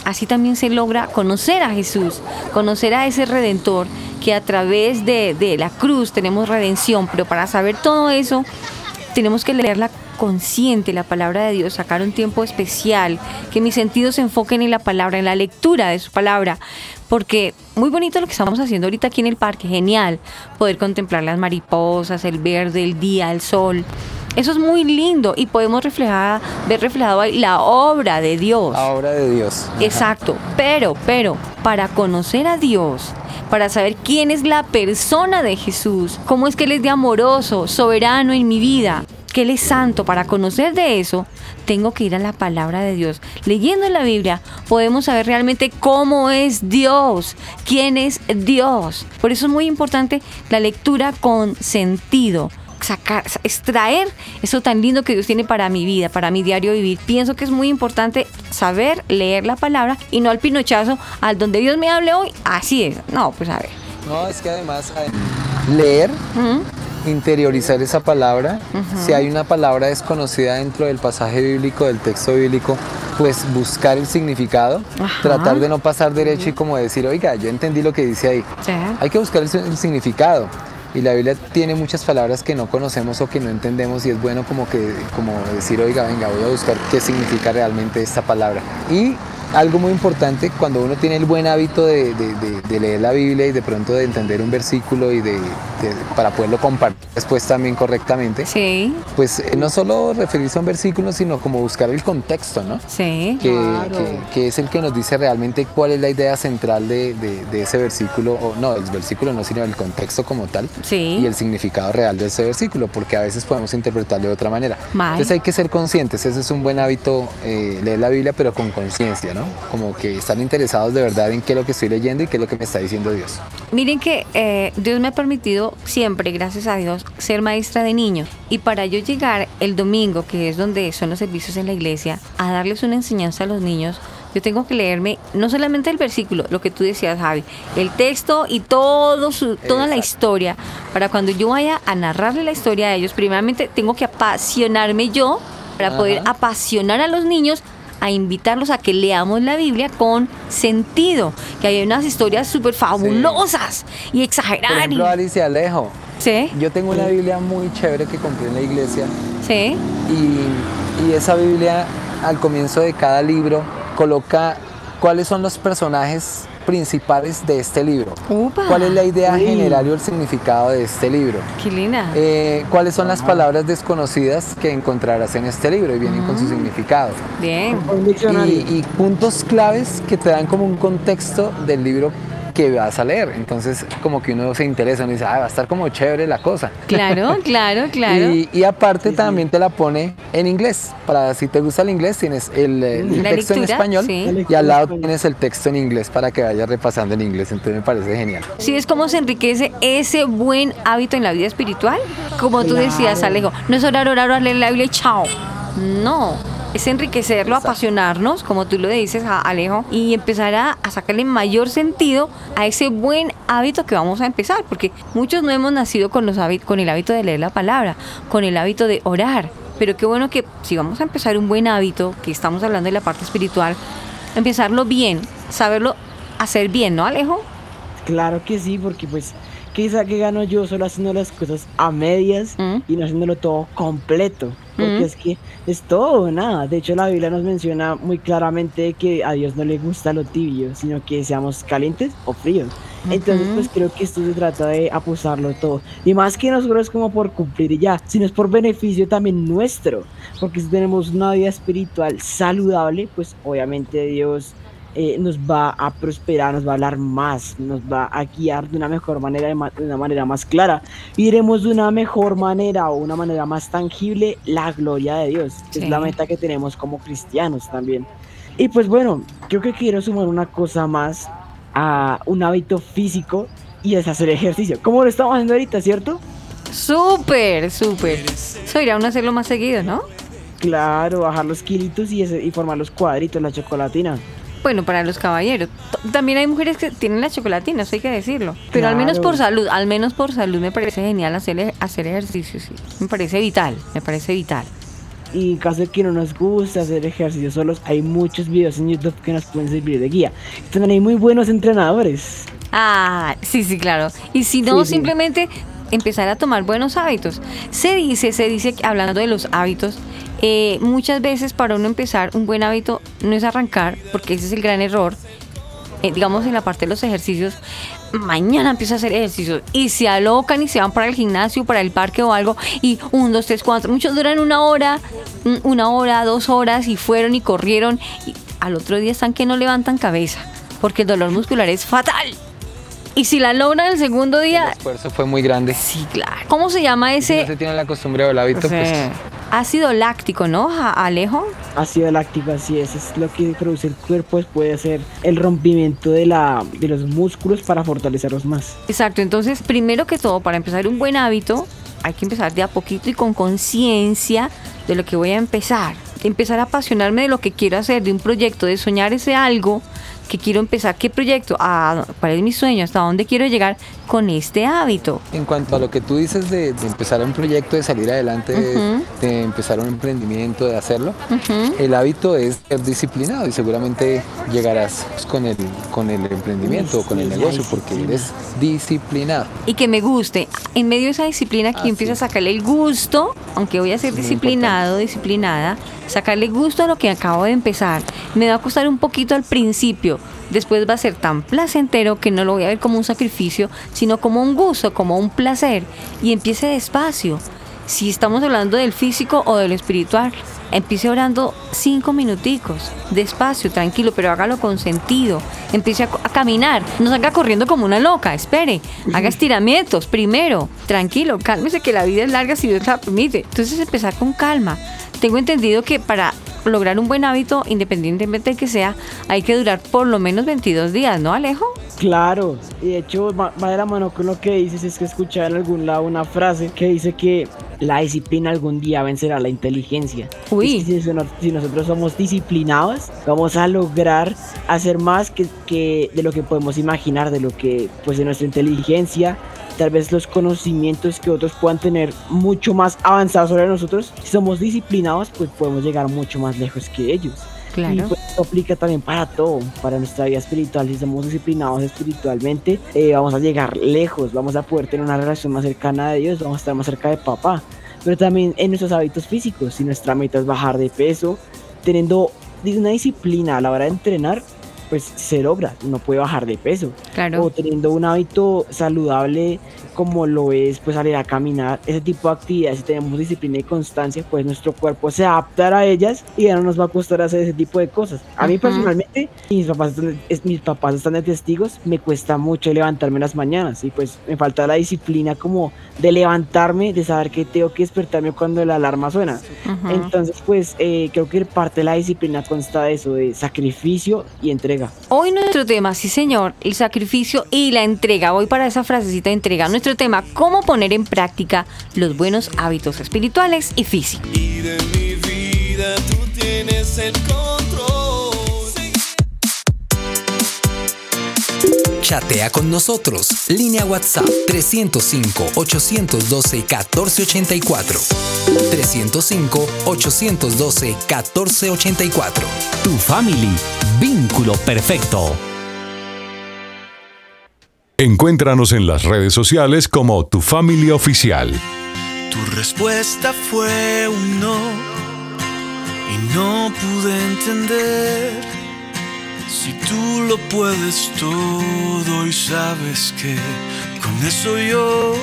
así también se logra conocer a Jesús, conocer a ese redentor que a través de, de la cruz tenemos redención, pero para saber todo eso tenemos que leerla consciente, la palabra de Dios, sacar un tiempo especial, que mis sentidos se enfoquen en la palabra, en la lectura de su palabra, porque muy bonito lo que estamos haciendo ahorita aquí en el parque, genial, poder contemplar las mariposas, el verde, el día, el sol. Eso es muy lindo y podemos reflejar, ver reflejado ahí la obra de Dios. La obra de Dios. Ajá. Exacto, pero, pero, para conocer a Dios, para saber quién es la persona de Jesús, cómo es que Él es de amoroso, soberano en mi vida, que Él es santo, para conocer de eso, tengo que ir a la palabra de Dios. Leyendo la Biblia podemos saber realmente cómo es Dios, quién es Dios. Por eso es muy importante la lectura con sentido sacar, extraer eso tan lindo que Dios tiene para mi vida, para mi diario vivir. Pienso que es muy importante saber leer la palabra y no al pinochazo, al donde Dios me hable hoy, así es. No, pues a ver. No, es que además leer, interiorizar esa palabra, si hay una palabra desconocida dentro del pasaje bíblico, del texto bíblico, pues buscar el significado, Ajá. tratar de no pasar derecho y como decir, oiga, yo entendí lo que dice ahí. Sí. Hay que buscar el, el significado. Y la Biblia tiene muchas palabras que no conocemos o que no entendemos y es bueno como que como decir, oiga, venga, voy a buscar qué significa realmente esta palabra. Y algo muy importante, cuando uno tiene el buen hábito de, de- de- de leer la Biblia y de pronto de entender un versículo y de, de- para poderlo compartir después también correctamente, Sí, pues eh, no solo referirse a un versículo, sino como buscar el contexto, ¿no? sí. que, que- que es el que nos dice realmente cuál es la idea central de, de- de ese versículo, o no, el versículo no, sino el contexto como tal Sí. y el significado real de ese versículo, porque a veces podemos interpretarlo de otra manera. Mal. Entonces hay que ser conscientes, ese es un buen hábito, eh, leer la Biblia, pero con conciencia, ¿no? Como que estar interesados de verdad en qué es lo que estoy leyendo y qué es lo que me está diciendo Dios. Miren que eh, Dios me ha permitido siempre, gracias a Dios, ser maestra de niños. Y para yo llegar el domingo, que es donde son los servicios en la iglesia, a darles una enseñanza a los niños, yo tengo que leerme no solamente el versículo, lo que tú decías, Javi, el texto y todo su, toda la historia. Para cuando yo vaya a narrarle la historia a ellos, primeramente tengo que apasionarme yo para poder apasionar a los niños a invitarlos a que leamos la Biblia con sentido, que hay unas historias súper fabulosas y Por exageradas. ejemplo, Alicia Alejo, Sí, yo tengo una Biblia muy chévere que compré en la iglesia. Sí, y, y esa Biblia al comienzo de cada libro coloca cuáles son los personajes principales de este libro. Upa. ¿Cuál es la idea general y el significado de este libro? qué linda. Eh, ¿Cuáles son las palabras desconocidas que encontrarás en este libro y vienen con su significado? Bien. Y, y puntos claves que te dan como un contexto del libro que vas a leer. Entonces, como que uno se interesa, uno dice, ah, va a estar como chévere la cosa. Claro, claro, claro. Y, y aparte también te la pone en inglés. Para si te gusta el inglés, tienes el, el La texto en lectura, español sí. y al lado tienes el texto en inglés para que vayas repasando en inglés. Entonces me parece genial. Sí, es como se enriquece ese buen hábito en la vida espiritual. Como tú decías, Alejo, no es orar, orar, orar, leer la Biblia y chao. No, es enriquecerlo, apasionarnos, como tú lo dices, a- Alejo, y empezar a, a sacarle mayor sentido a ese buen hábito que vamos a empezar, porque muchos no hemos nacido con, los con el hábito de leer la palabra, con el hábito de orar. Pero qué bueno que si vamos a empezar un buen hábito, que estamos hablando de la parte espiritual, empezarlo bien, saberlo hacer bien, ¿no, Alejo? Claro que sí, porque pues, quizá que gano yo solo haciendo las cosas a medias Mm. y no haciéndolo todo completo. Porque Mm. es que es todo o nada. De hecho, la Biblia nos menciona muy claramente que a Dios no le gusta lo tibio, sino que seamos calientes o fríos. Entonces, Ujú. pues creo que esto se trata de aposarlo todo. Y más que nosotros como por cumplir y ya, sino es por beneficio también nuestro. Porque si tenemos una vida espiritual saludable, pues obviamente Dios eh, nos va a prosperar, nos va a hablar más, nos va a guiar de una mejor manera, de, una manera más clara. Y veremos de una mejor manera o una manera más tangible la gloria de Dios, que Sí. es la meta que tenemos como cristianos también. Y pues bueno, yo que quiero sumar una cosa más a un hábito físico y es hacer ejercicio. Como lo estamos haciendo ahorita, ¿cierto? Súper, súper. Eso irá uno a hacerlo más seguido, ¿no? Claro, bajar los kilitos y, ese- y formar los cuadritos, la chocolatina. Bueno, para los caballeros. También hay mujeres que tienen la chocolatina, eso hay que decirlo. Pero al menos por salud, al menos por salud me parece genial hacer, e- hacer ejercicio, sí. Me parece vital, me parece vital. Y en caso de que no nos guste hacer ejercicio solos, hay muchos videos en YouTube que nos pueden servir de guía. También hay muy buenos entrenadores. Ah, sí, sí, claro. Y si no, Sí, sí. Empezar a tomar buenos hábitos. Se dice, se dice hablando de los hábitos, eh, muchas veces para uno empezar un buen hábito no es arrancar, porque ese es el gran error. Eh, digamos en la parte de los ejercicios, mañana empieza a hacer ejercicios y se alocan y se van para el gimnasio, para el parque o algo y un, dos, tres, cuatro, muchos duran una hora, una hora, dos horas y fueron y corrieron y al otro día están que no levantan cabeza porque el dolor muscular es fatal. Y si la logran el segundo El día, esfuerzo fue muy grande. sí, claro. ¿Cómo se llama Si no ese se tiene la costumbre o el hábito, pues ácido láctico, no, Alejo? Ácido láctico, así es, es lo que produce el cuerpo, es puede ser el rompimiento de, la, de los músculos para fortalecerlos más. Exacto, entonces primero que todo, para empezar un buen hábito, hay que empezar de a poquito y con conciencia de lo que voy a empezar. Empezar a apasionarme de lo que quiero hacer, de un proyecto, de soñar ese algo que quiero empezar. ¿Qué proyecto? Ah, ¿Cuál es mi sueño? ¿Hasta dónde quiero llegar con este hábito? En cuanto a lo que tú dices de, de empezar un proyecto, de salir adelante, de- empezar un emprendimiento, de hacerlo, el hábito es ser disciplinado y seguramente llegarás pues, con el, con el emprendimiento o con el negocio porque eres disciplinado. y que me guste. En medio de esa disciplina que empiezo a sacarle el gusto, aunque voy a ser disciplinado, disciplinada, sacarle gusto a lo que acabo de empezar. Me va a costar un poquito al principio, después va a ser tan placentero que no lo voy a ver como un sacrificio, sino como un gusto, como un placer. Y empiece despacio. Si estamos hablando del físico o del espiritual, empiece orando cinco minuticos, despacio, tranquilo, pero hágalo con sentido. Empiece a, a caminar, no salga corriendo como una loca, espere, haga estiramientos primero, tranquilo, cálmese que la vida es larga si Dios la permite. Entonces empezar con calma. Tengo entendido que para lograr un buen hábito, independientemente de que sea, hay que durar por lo menos 22 días, ¿no, Alejo? Claro, y de hecho va de la mano con lo que dices, es que escuché en algún lado una frase que dice que la disciplina algún día vencerá la inteligencia. Uy. Es que si, no- si nosotros somos disciplinados, vamos a lograr hacer más que, que de lo que podemos imaginar, de lo que pues de nuestra inteligencia, tal vez los conocimientos que otros puedan tener mucho más avanzados sobre nosotros. Si somos disciplinados, pues podemos llegar mucho más lejos que ellos. Y Claro. pues esto aplica también para todo, para nuestra vida espiritual. Si somos disciplinados espiritualmente, eh, vamos a llegar lejos, vamos a poder tener una relación más cercana de Dios, vamos a estar más cerca de papá. Pero también en nuestros hábitos físicos, si nuestra meta es bajar de peso, teniendo una disciplina a la hora de entrenar, pues se logra, uno puede bajar de peso. Claro. O teniendo un hábito saludable como lo es pues salir a caminar, ese tipo de actividades, si tenemos disciplina y constancia, pues nuestro cuerpo se adaptará a ellas y ya no nos va a costar hacer ese tipo de cosas. A mí personalmente, mis papás, están, es- mis papás están de testigos, me cuesta mucho levantarme en las mañanas y pues me falta la disciplina como de levantarme, de saber que tengo que despertarme cuando la alarma suena. Entonces pues eh, creo que parte de la disciplina consta de eso, de sacrificio y entrega. Hoy nuestro tema, sí señor, el sacrificio y la entrega. Voy para esa frasecita de entrega. Nuestro tema, cómo poner en práctica los buenos hábitos espirituales y físicos. Y de mi vida tú tienes el control. Chatea con nosotros. Línea WhatsApp 305-812-1484. 305-812-1484. Tu family. Vínculo perfecto. Encuéntranos en las redes sociales como Tu Familia Oficial. Tu respuesta fue un no y no pude entender si tú lo puedes todo y sabes que con eso yo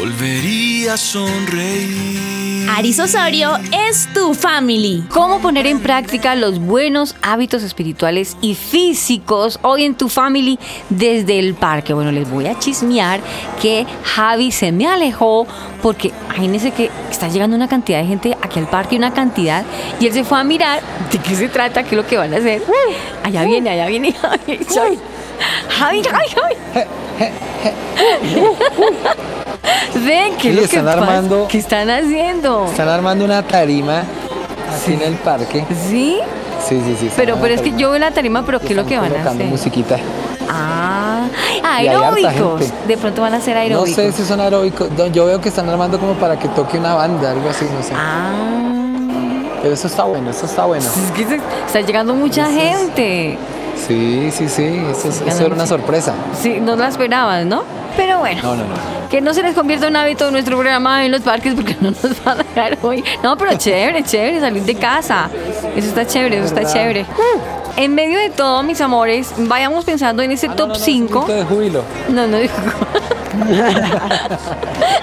volvería a sonreír. Aris Osorio es tu family. ¿Cómo poner en práctica los buenos hábitos espirituales y físicos hoy en tu family desde el parque? Bueno, les voy a chismear que Javi se me alejó porque imagínense que está llegando una cantidad de gente aquí al parque, una cantidad, y él se fue a mirar de qué se trata, qué es lo que van a hacer. Allá viene, allá viene Javi. Javi, Javi, Javi. Ven, ¿qué es lo que están pasa? armando- ¿Qué están haciendo? Están armando una tarima así en el parque. ¿Sí? Sí, sí, sí. Pero, pero es que yo veo la tarima, pero ¿qué es lo que van a hacer? musiquita. Ah, aeróbicos. De pronto van a ser No aeróbicos. sé si son aeróbicos. No, Yo veo que están armando como para que toque una banda, algo así, no sé. Ah, Pero eso está bueno, eso está bueno. es que se- está llegando mucha Eso es- gente. Sí, sí, sí. Eso, es- eso era una sorpresa. Sí, no la esperabas, ¿no? Pero bueno, No, no, no. que no se les convierta un hábito nuestro programa en los parques porque no nos van a dejar hoy. No, pero chévere, chévere, salir de casa. Eso está chévere, eso está chévere. En medio de todo, mis amores, vayamos pensando en ese Ah, no, top no, no, 5. un grito de júbilo. No, no digo.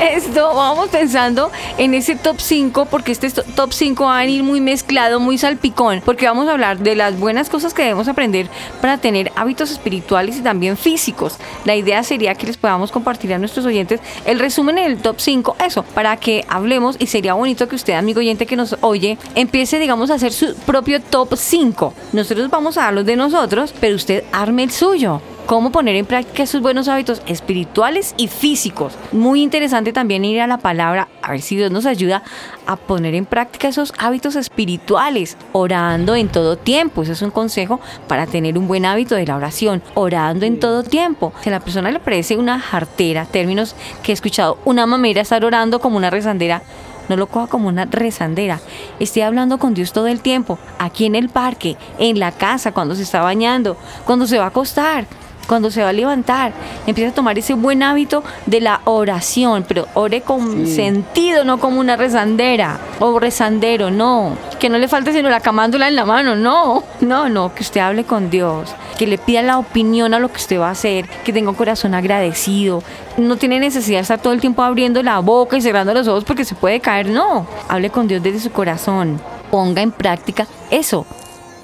Esto, vamos pensando en ese top 5, porque este to- top 5 va a venir muy mezclado, muy salpicón, porque vamos a hablar de las buenas cosas que debemos aprender para tener hábitos espirituales y también físicos. La idea sería que les podamos compartir a nuestros oyentes el resumen del top 5, eso, para que hablemos y sería bonito que usted, amigo oyente que nos oye, empiece, digamos, a hacer su propio top 5. Nosotros vamos a dar los de nosotros, pero usted arme el suyo cómo poner en práctica esos buenos hábitos espirituales y físicos. Muy interesante también ir a la palabra, a ver si Dios nos ayuda a poner en práctica esos hábitos espirituales, orando en todo tiempo. Ese es un consejo para tener un buen hábito de la oración, orando en todo tiempo. Si a la persona le parece una jartera, términos que he escuchado, una mamera estar orando como una rezandera, no lo coja como una rezandera. Esté hablando con Dios todo el tiempo, aquí en el parque, en la casa, cuando se está bañando, cuando se va a acostar, cuando se va a levantar. Empieza a tomar ese buen hábito de la oración, pero ore con sentido, no como una rezandera o rezandero, no. Que no le falte sino la camándula en la mano, no. No, no, que usted hable con Dios, que le pida la opinión a lo que usted va a hacer, que tenga un corazón agradecido. No tiene necesidad de estar todo el tiempo abriendo la boca y cerrando los ojos porque se puede caer, no. Hable con Dios desde su corazón. Ponga en práctica eso,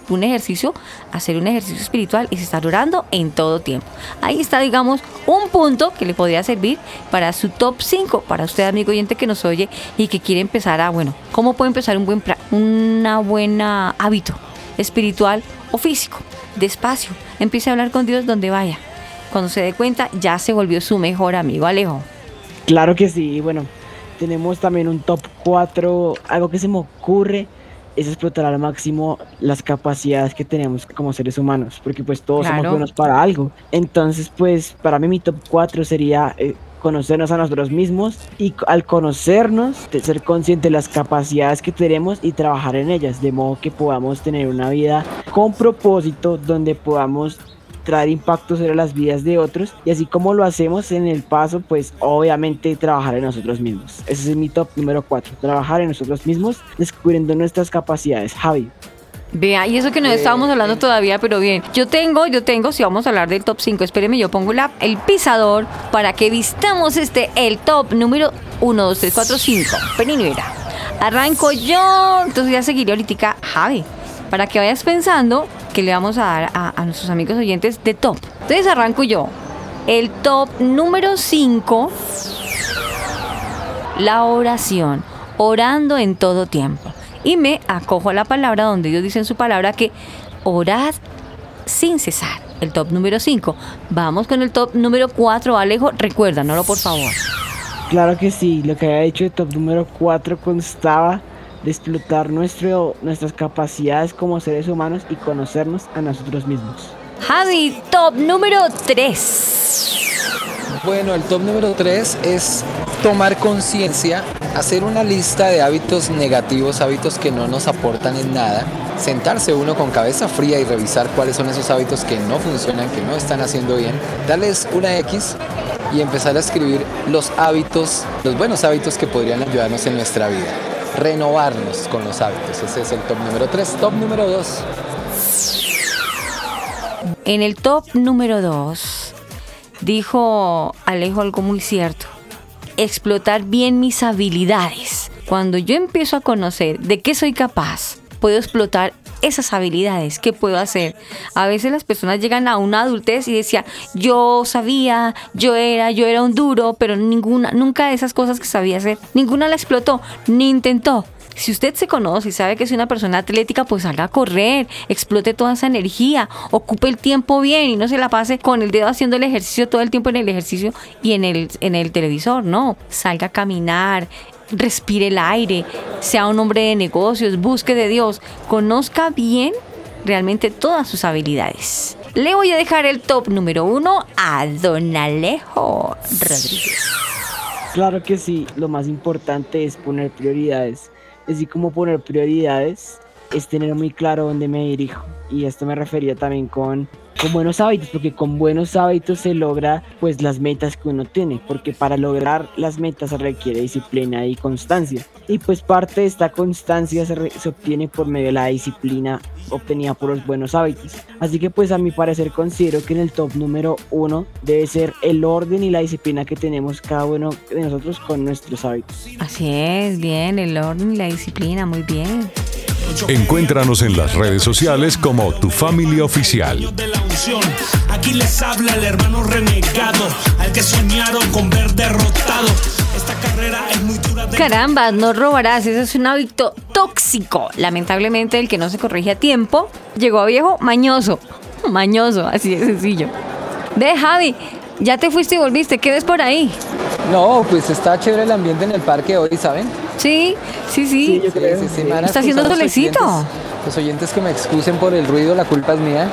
un ejercicio, hacer un ejercicio espiritual y se estar orando en todo tiempo. Ahí está, digamos, un punto que le podría servir para su top 5, para usted, amigo oyente que nos oye y que quiere empezar a, bueno, ¿cómo puede empezar un buen una buena hábito espiritual o físico? Despacio, empiece a hablar con Dios donde vaya. Cuando se dé cuenta, ya se volvió su mejor amigo, Alejo. Claro que sí, bueno, tenemos también un top 4, algo que se me ocurre es explotar al máximo las capacidades que tenemos como seres humanos, porque pues todos somos buenos para algo. Entonces, pues para mí mi top 4 sería eh, conocernos a nosotros mismos y al conocernos, de ser consciente de las capacidades que tenemos y trabajar en ellas, de modo que podamos tener una vida con propósito, donde podamos traer impacto sobre las vidas de otros y así como lo hacemos en el paso, pues obviamente trabajar en nosotros mismos. Ese es mi top número 4, trabajar en nosotros mismos, descubriendo nuestras capacidades. Javi. Vea, y eso que no estábamos hablando todavía, pero bien. Yo tengo, yo tengo, si vamos a hablar del top 5, espéreme, yo pongo la, el pisador para que vistamos este, el top número 1, 2, 3, 4, 5. Peninera. Arranco yo, entonces ya seguiré ahorita Javi, para que vayas pensando que le vamos a dar a, nuestros amigos oyentes de top. Entonces arranco yo. El top número 5, la oración, orando en todo tiempo. Y me acojo a la palabra donde Dios dice en su palabra que orad sin cesar. El top número 5. Vamos con el top número 4, Alejo. Recuérdanoslo, por favor. Claro que sí, lo que había dicho de top número 4 constaba de explotar nuestro, nuestras capacidades como seres humanos y conocernos a nosotros mismos. Javi, top número 3. Bueno, el top número 3 es tomar conciencia, hacer una lista de hábitos negativos, hábitos que no nos aportan en nada, sentarse uno con cabeza fría y revisar cuáles son esos hábitos que no funcionan, que no están haciendo bien, darles una X y empezar a escribir los hábitos, los buenos hábitos que podrían ayudarnos en nuestra vida. Renovarnos con los hábitos. Ese es el top número 3. Top número 2. En el top número 2 dijo Alejo algo muy cierto. Explotar bien mis habilidades. Cuando yo empiezo a conocer de qué soy capaz, puedo explotar esas habilidades que puedo hacer. A veces las personas llegan a una adultez y decían, yo sabía, yo era, yo era un duro, pero ninguna, nunca de esas cosas que sabía hacer, ninguna la explotó, ni intentó. Si usted se conoce y sabe que es una persona atlética, pues salga a correr, explote toda esa energía, ocupe el tiempo bien y no se la pase con el dedo haciendo el ejercicio todo el tiempo en el ejercicio y en el, en el televisor, no. Salga a caminar, respire el aire, sea un hombre de negocios, busque de Dios, conozca bien realmente todas sus habilidades. Le voy a dejar el top número uno a Don Alejo Rodríguez. Claro que sí, lo más importante es poner prioridades. Así como poner prioridades es tener muy claro dónde me dirijo. Y esto me refería también con, con buenos hábitos, porque con buenos hábitos se logra pues las metas que uno tiene, porque para lograr las metas se requiere disciplina y constancia. Y pues parte de esta constancia se, re- se obtiene por medio de la disciplina obtenida por los buenos hábitos. Así que pues a mi parecer considero que en el top número uno debe ser el orden y la disciplina que tenemos cada uno de nosotros con nuestros hábitos. Así es, bien, el orden y la disciplina, muy bien. Encuéntranos en las redes sociales como Tu Familia Oficial. Aquí les habla el hermano renegado, al que soñaron con ver derrotado. Esta carrera es muy dura de Caramba, no robarás, ese es un hábito tóxico. Lamentablemente el que no se corrige a tiempo llegó a viejo mañoso. Mañoso, así de sencillo. Ve, Javi, ya te fuiste y volviste, ¿qué ves por ahí? No, pues está chévere el ambiente en el parque hoy, ¿saben? Sí, sí, sí. yo creo. Sí, sí, me van a Está haciendo excusar los solecito. oyentes- Los oyentes que me excusen por el ruido, la culpa es mía.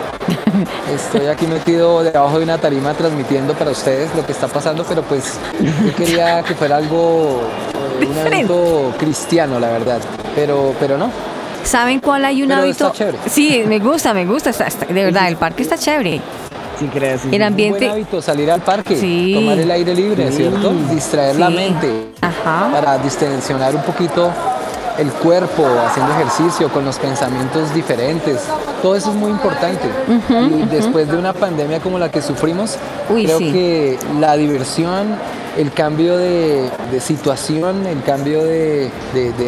Estoy aquí metido debajo de una tarima transmitiendo para ustedes lo que está pasando, pero pues yo quería que fuera algo, eh, un Diferente. evento cristiano, la verdad. Pero, pero no. ¿Saben cuál hay un Pero hábito? está chévere. Sí, me gusta, me gusta. está- está- de verdad, el parque está chévere. Sí, El sí. Un ambiente. buen hábito salir al parque, Sí. tomar el aire libre, Sí. ¿cierto? Distraer la mente Ajá. para distensionar un poquito el cuerpo, haciendo ejercicio con los pensamientos diferentes. Todo eso es muy importante. y después de una pandemia como la que sufrimos, Uy, creo sí. que la diversión, el cambio de, situación, el cambio de,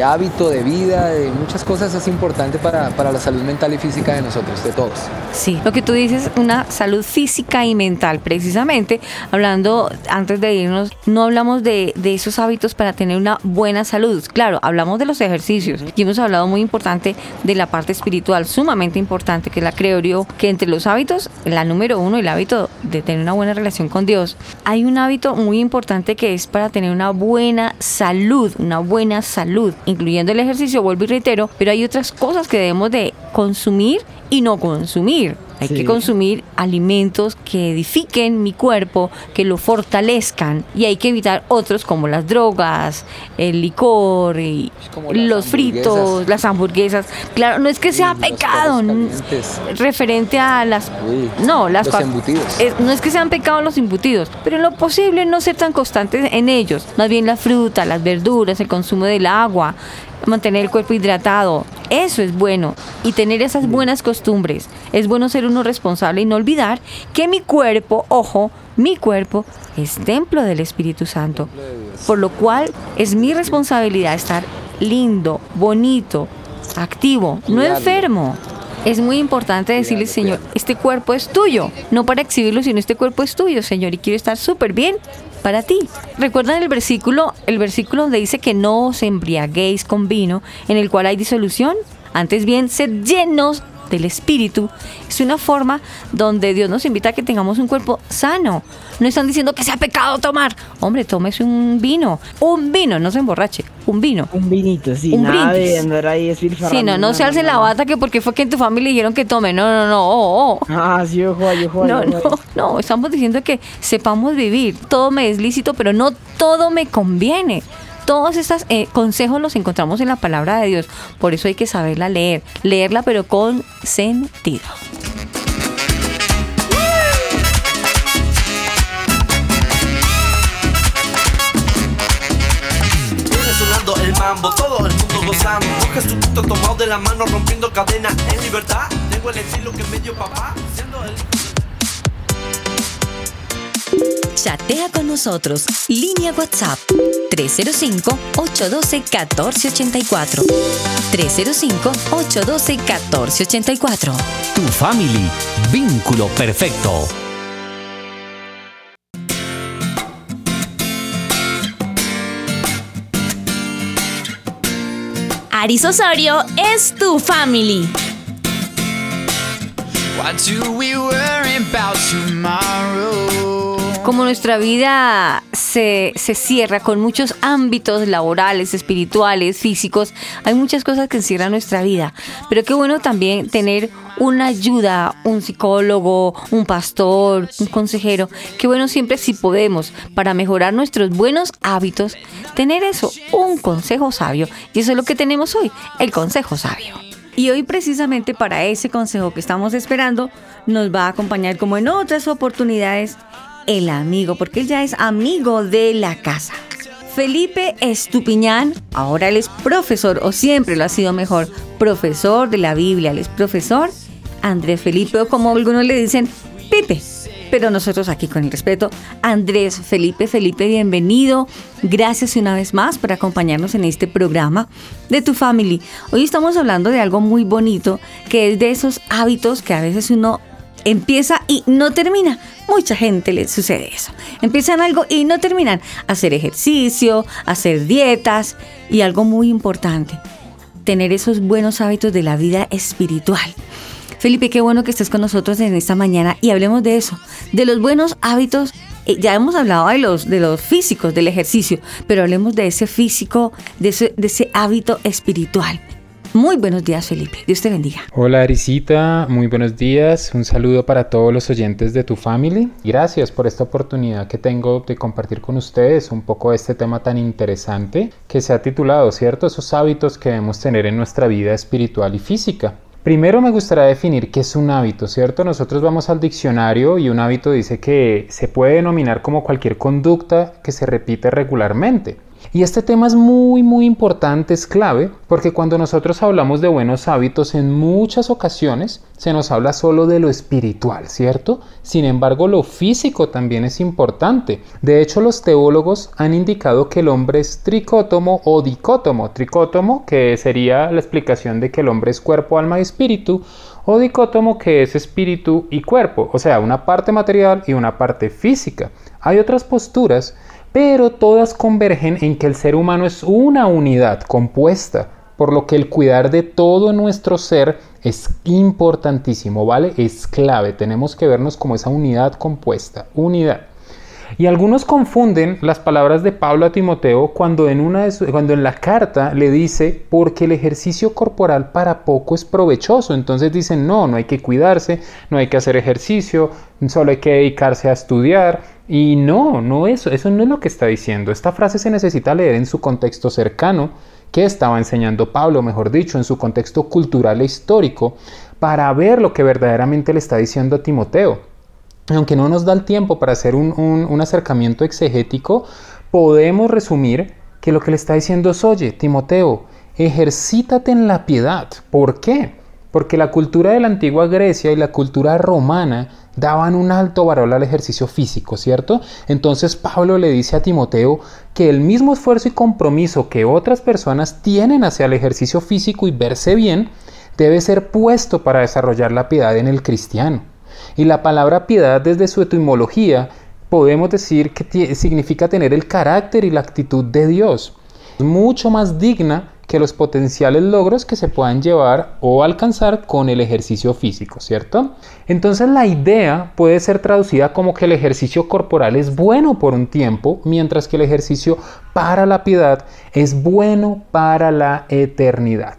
hábito de vida, de muchas cosas es importante para, para la salud mental y física de nosotros, de todos. Sí, lo que tú dices, una salud física y mental, precisamente, hablando antes de irnos, no hablamos de, de esos hábitos para tener una buena salud. Claro, hablamos de los ejercicios y hemos hablado muy importante de la parte espiritual, sumamente importante, que la creo yo, que entre los hábitos, la número uno, el hábito de tener una buena relación con Dios, hay un hábito muy importante que es para tener una buena salud, una buena salud, incluyendo el ejercicio, vuelvo y reitero, pero hay otras cosas que debemos de consumir y no consumir. Hay Sí. que consumir alimentos que edifiquen mi cuerpo, que lo fortalezcan y hay que evitar otros como las drogas, el licor y los fritos, las hamburguesas. Claro, no es que sea los pecado, referente a las Uy, no, las los embutidos. es- no es que sean pecados los embutidos, pero en lo posible no ser tan constantes en ellos. Más bien la fruta, las verduras, el consumo del agua, mantener el cuerpo hidratado. Eso es bueno. Y tener esas buenas costumbres. Es bueno ser uno responsable y no olvidar que mi cuerpo, ojo, mi cuerpo es templo del Espíritu Santo. Por lo cual es mi responsabilidad estar lindo, bonito, activo, no enfermo. Es muy importante decirle, Señor, este cuerpo es tuyo. No para exhibirlo, sino este cuerpo es tuyo, Señor. Y quiero estar súper bien para ti. ¿Recuerdan el versículo, el versículo donde dice que no os embriaguéis con vino, en el cual hay disolución? Antes bien, sed llenos del Espíritu, es una forma donde Dios nos invita a que tengamos un cuerpo sano. No están diciendo que sea pecado tomar. Hombre, tómese un vino. Un vino, no se emborrache. Un vino. Un vinito, sí. Un nada de andar ahí Sí, no, no se alce la bata que porque fue que en tu familia dijeron que tome. No, no, no. oh, oh. Ah, sí, ojo, ojo, No, no, no, estamos diciendo que sepamos vivir. Todo me es lícito, pero no todo me conviene. Todos estos eh, consejos los encontramos en la palabra de Dios. Por eso hay que saberla leer. Leerla, pero con sentido. El mambo, todo el mundo gozando. Coges tu punto tomado de la mano, rompiendo cadena en libertad. Tengo el estilo que me dio papá, siendo el Chatea con nosotros. Línea WhatsApp 305-812-1484. 305-812-1484. Tu family. Vínculo perfecto. Aris Osorio es tu family. Why do we worry about tomorrow? Como nuestra vida se, se cierra con muchos ámbitos laborales, espirituales, físicos, hay muchas cosas que encierran nuestra vida. Pero qué bueno también tener una ayuda, un psicólogo, un pastor, un consejero. Qué bueno siempre si podemos, para mejorar nuestros buenos hábitos, tener eso, un consejo sabio. Y eso es lo que tenemos hoy, el consejo sabio. Y hoy precisamente para ese consejo que estamos esperando, nos va a acompañar como en otras oportunidades el amigo, porque él ya es amigo de la casa. Felipe Estupiñán, ahora él es profesor, o siempre lo ha sido mejor, profesor de la Biblia, él es profesor Andrés Felipe, o como algunos le dicen, Pipe. Pero nosotros aquí con el respeto, Andrés Felipe, Felipe, bienvenido. Gracias una vez más por acompañarnos en este programa de Tu Family. Hoy estamos hablando de algo muy bonito, que es de esos hábitos que a veces uno empieza y no termina. Mucha gente le sucede eso. Empiezan algo y no terminan. Hacer ejercicio, hacer dietas y algo muy importante, tener esos buenos hábitos de la vida espiritual. Felipe, qué bueno que estés con nosotros en esta mañana y hablemos de eso, de los buenos hábitos. Eh, Ya hemos hablado de los, de los físicos, del ejercicio, pero hablemos de ese físico, de ese, de ese hábito espiritual. Muy buenos días, Felipe. Dios te bendiga. Hola Arisita, muy buenos días. Un saludo para todos los oyentes de tu family. Gracias por esta oportunidad que tengo de compartir con ustedes un poco este tema tan interesante que se ha titulado, ¿cierto? Esos hábitos que debemos tener en nuestra vida espiritual y física. Primero me gustaría definir qué es un hábito, ¿cierto? Nosotros vamos al diccionario y un hábito dice que se puede denominar como cualquier conducta que se repite regularmente. Y este tema es muy muy importante, es clave, porque cuando nosotros hablamos de buenos hábitos en muchas ocasiones se nos habla solo de lo espiritual, ¿cierto? Sin embargo, lo físico también es importante. De hecho, los teólogos han indicado que el hombre es tricótomo o dicótomo. Tricótomo, que sería la explicación de que el hombre es cuerpo, alma y espíritu, o dicótomo, que es espíritu y cuerpo, o sea, una parte material y una parte física. Hay otras posturas pero todas convergen en que el ser humano es una unidad compuesta, por lo que el cuidar de todo nuestro ser es importantísimo, ¿vale? Es clave, tenemos que vernos como esa unidad compuesta, unidad. Y algunos confunden las palabras de Pablo a Timoteo cuando en, una de cuando en la carta le dice, porque el ejercicio corporal para poco es provechoso. Entonces dicen, no, no hay que cuidarse, no hay que hacer ejercicio, solo hay que dedicarse a estudiar. Y no, no eso, eso no es lo que está diciendo. Esta frase se necesita leer en su contexto cercano, que estaba enseñando Pablo, mejor dicho, en su contexto cultural e histórico, para ver lo que verdaderamente le está diciendo a Timoteo. Aunque no nos da el tiempo para hacer un, un- acercamiento exegético, podemos resumir que lo que le está diciendo es, oye, Timoteo, ejercítate en la piedad. ¿Por qué? Porque la cultura de la antigua Grecia y la cultura romana daban un alto valor al ejercicio físico, ¿cierto? Entonces Pablo le dice a Timoteo que el mismo esfuerzo y compromiso que otras personas tienen hacia el ejercicio físico y verse bien, debe ser puesto para desarrollar la piedad en el cristiano. Y la palabra piedad desde su etimología podemos decir que significa tener el carácter y la actitud de Dios. Mucho más digna que los potenciales logros que se puedan llevar o alcanzar con el ejercicio físico, ¿cierto? Entonces la idea puede ser traducida como que el ejercicio corporal es bueno por un tiempo, mientras que el ejercicio para la piedad es bueno para la eternidad.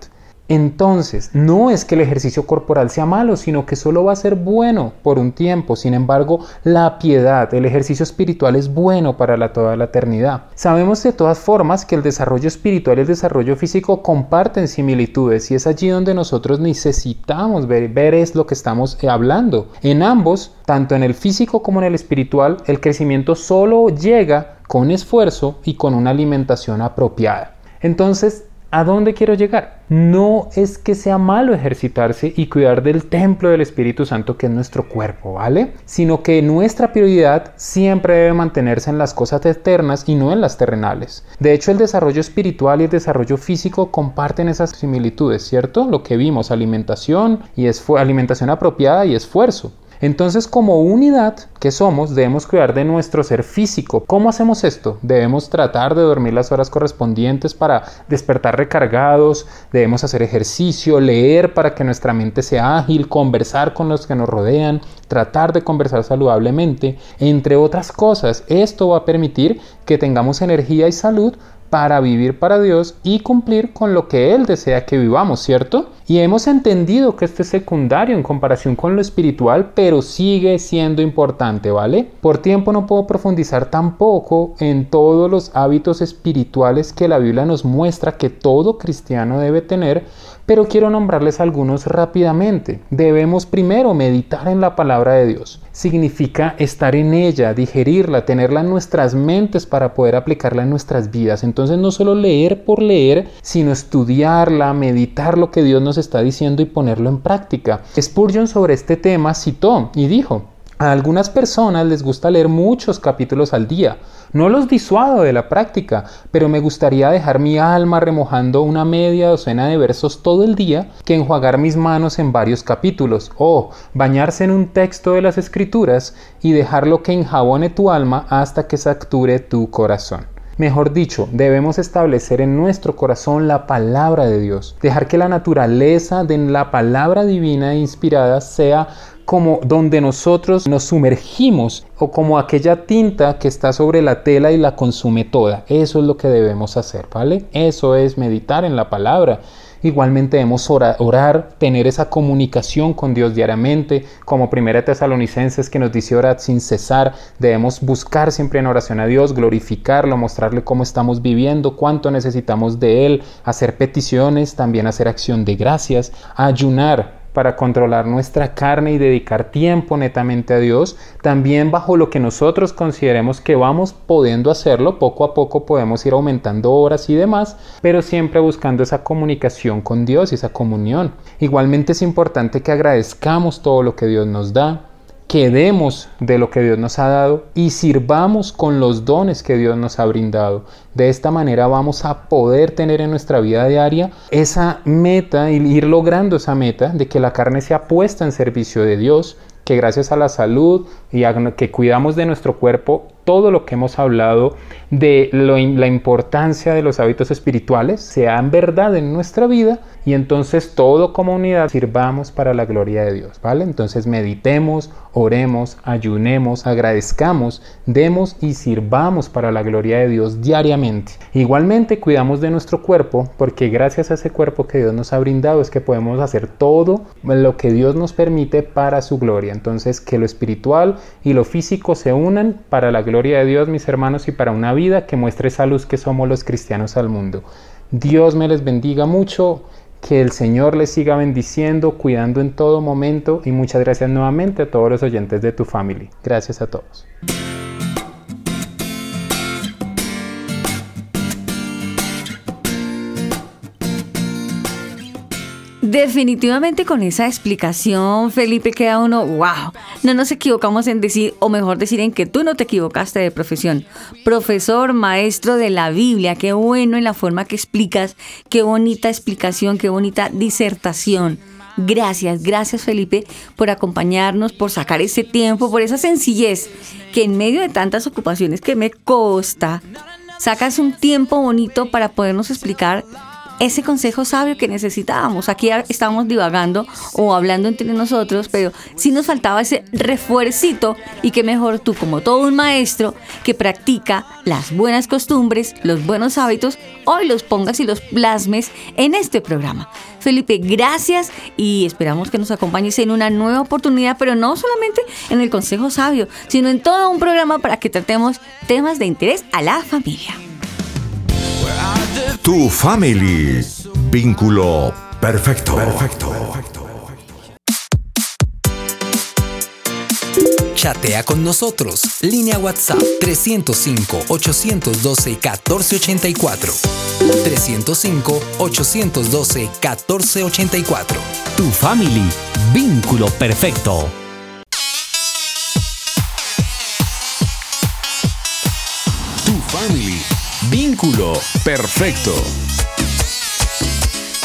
Entonces, no es que el ejercicio corporal sea malo, sino que solo va a ser bueno por un tiempo. Sin embargo, la piedad, el ejercicio espiritual es bueno para toda la eternidad. Sabemos de todas formas que el desarrollo espiritual y el desarrollo físico comparten similitudes y es allí donde nosotros necesitamos ver, ver es lo que estamos eh, hablando. En ambos, tanto en el físico como en el espiritual, el crecimiento solo llega con esfuerzo y con una alimentación apropiada. Entonces, ¿A dónde quiero llegar? No es que sea malo ejercitarse y cuidar del templo del Espíritu Santo que es nuestro cuerpo, ¿vale? Sino que nuestra prioridad siempre debe mantenerse en las cosas eternas y no en las terrenales. De hecho, el desarrollo espiritual y el desarrollo físico comparten esas similitudes, ¿cierto? Lo que vimos, alimentación y alimentación apropiada y esfuerzo. Entonces, como unidad que somos, debemos cuidar de nuestro ser físico. ¿Cómo hacemos esto? Debemos tratar de dormir las horas correspondientes para despertar recargados, debemos hacer ejercicio, leer para que nuestra mente sea ágil, conversar con los que nos rodean, tratar de conversar saludablemente, entre otras cosas. Esto va a permitir que tengamos energía y salud para vivir para Dios y cumplir con lo que Él desea que vivamos, ¿cierto? Y hemos entendido que esto es secundario en comparación con lo espiritual, pero sigue siendo importante, ¿vale? Por tiempo no puedo profundizar tampoco en todos los hábitos espirituales que la Biblia nos muestra que todo cristiano debe tener, pero quiero nombrarles algunos rápidamente. Debemos primero meditar en la palabra de Dios. Significa estar en ella, digerirla, tenerla en nuestras mentes para poder aplicarla en nuestras vidas. Entonces no solo leer por leer, sino estudiarla, meditar lo que Dios nos está diciendo y ponerlo en práctica. Spurgeon sobre este tema citó y dijo, a algunas personas les gusta leer muchos capítulos al día. No los disuado de la práctica, pero me gustaría dejar mi alma remojando una media docena de versos todo el día que enjuagar mis manos en varios capítulos, o bañarse en un texto de las escrituras y dejarlo que enjabone tu alma hasta que sature tu corazón. Mejor dicho, debemos establecer en nuestro corazón la palabra de Dios, dejar que la naturaleza de la palabra divina e inspirada sea como donde nosotros nos sumergimos o como aquella tinta que está sobre la tela y la consume toda. Eso es lo que debemos hacer, ¿vale? Eso es meditar en la palabra. Igualmente debemos orar, tener esa comunicación con Dios diariamente, como Primera Tesalonicenses que nos dice orar sin cesar. Debemos buscar siempre en oración a Dios, glorificarlo, mostrarle cómo estamos viviendo, cuánto necesitamos de Él, hacer peticiones, también hacer acción de gracias, ayunar, para controlar nuestra carne y dedicar tiempo netamente a Dios, también bajo lo que nosotros consideremos que vamos pudiendo hacerlo, poco a poco podemos ir aumentando horas y demás, pero siempre buscando esa comunicación con Dios y esa comunión. Igualmente es importante que agradezcamos todo lo que Dios nos da, que demos de lo que Dios nos ha dado y sirvamos con los dones que Dios nos ha brindado. De esta manera vamos a poder tener en nuestra vida diaria esa meta y ir logrando esa meta de que la carne sea puesta en servicio de Dios, que gracias a la salud y a que cuidamos de nuestro cuerpo, todo lo que hemos hablado de la importancia de los hábitos espirituales sea en verdad en nuestra vida y entonces todo como unidad sirvamos para la gloria de Dios, ¿vale? Entonces meditemos, oremos, ayunemos, agradezcamos, demos y sirvamos para la gloria de Dios diariamente. Igualmente cuidamos de nuestro cuerpo porque gracias a ese cuerpo que Dios nos ha brindado es que podemos hacer todo lo que Dios nos permite para su gloria. Entonces que lo espiritual y lo físico se unan para la gloria de Dios, mis hermanos, y para una vida que muestre esa luz que somos los cristianos al mundo. Dios me les bendiga mucho. Que el Señor les siga bendiciendo, cuidando en todo momento y muchas gracias nuevamente a todos los oyentes de tu familia. Gracias a todos. Definitivamente con esa explicación, Felipe, queda uno, wow, no nos equivocamos en decir, o mejor decir, en que tú no te equivocaste de profesión. Profesor, maestro de la Biblia, qué bueno en la forma que explicas, qué bonita explicación, qué bonita disertación. Gracias, gracias Felipe por acompañarnos, por sacar ese tiempo, por esa sencillez que en medio de tantas ocupaciones que me costa, sacas un tiempo bonito para podernos explicar ese consejo sabio que necesitábamos. Aquí estábamos divagando o hablando entre nosotros, pero sí nos faltaba ese refuercito y que mejor tú como todo un maestro que practica las buenas costumbres, los buenos hábitos, hoy los pongas y los plasmes en este programa. Felipe, gracias y esperamos que nos acompañes en una nueva oportunidad, pero no solamente en el consejo sabio, sino en todo un programa para que tratemos temas de interés a la familia. Tu family. Vínculo perfecto. Perfecto. Chatea con nosotros. Línea WhatsApp 305-812-1484. 305-812-1484. Tu family. Vínculo perfecto. Tu family Vínculo perfecto.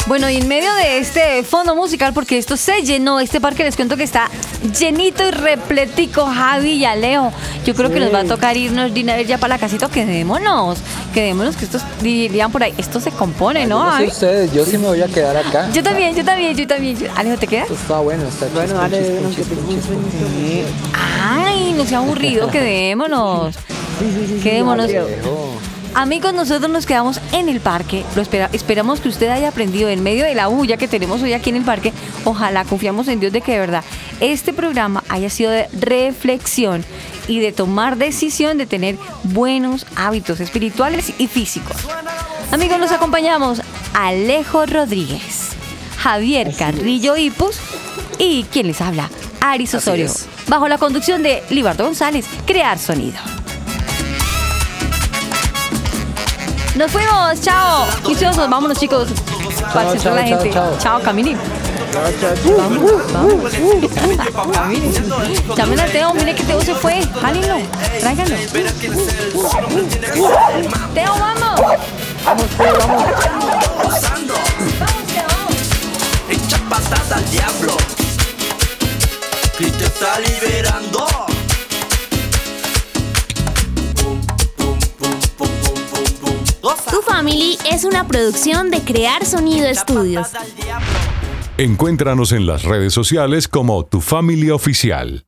Bueno, y en medio de este fondo musical, porque esto se llenó, este parque les cuento que está llenito y repletico, Javi y Alejo. Yo creo que nos va a tocar irnos de ya para la casita, quedémonos, quedémonos, que estos dirían por ahí, esto se compone, ¿no? no sé ustedes, yo sí me voy a quedar acá. Yo también, yo también, yo también. Alejo, ¿te quedas? está bueno, está Bueno, dale, Ay, no sea aburrido, quedémonos. Sí, sí, sí. Quedémonos. Amigos, nosotros nos quedamos en el parque. Lo esperamos que usted haya aprendido en medio de la bulla que tenemos hoy aquí en el parque. Ojalá confiamos en Dios de que de verdad este programa haya sido de reflexión y de tomar decisión de tener buenos hábitos espirituales y físicos. Amigos, nos acompañamos Alejo Rodríguez, Javier Carrillo Ipus y quien les habla, Aris Osorio, bajo la conducción de Libardo González, Crear Sonido. Nos fuimos, chao. Viciosos, vámonos chicos. Para chao, la gente. Chao, chao vamos. Llamen a Teo, mire que Teo se fue. Jálenlo, tráiganlo. Teo, vamos. Vamos, Teo, vamos. Echa patada al diablo. Cristo está liberando. Tu Family es una producción de Crear Sonido Estudios. Encuéntranos en las redes sociales como Tu Familia Oficial.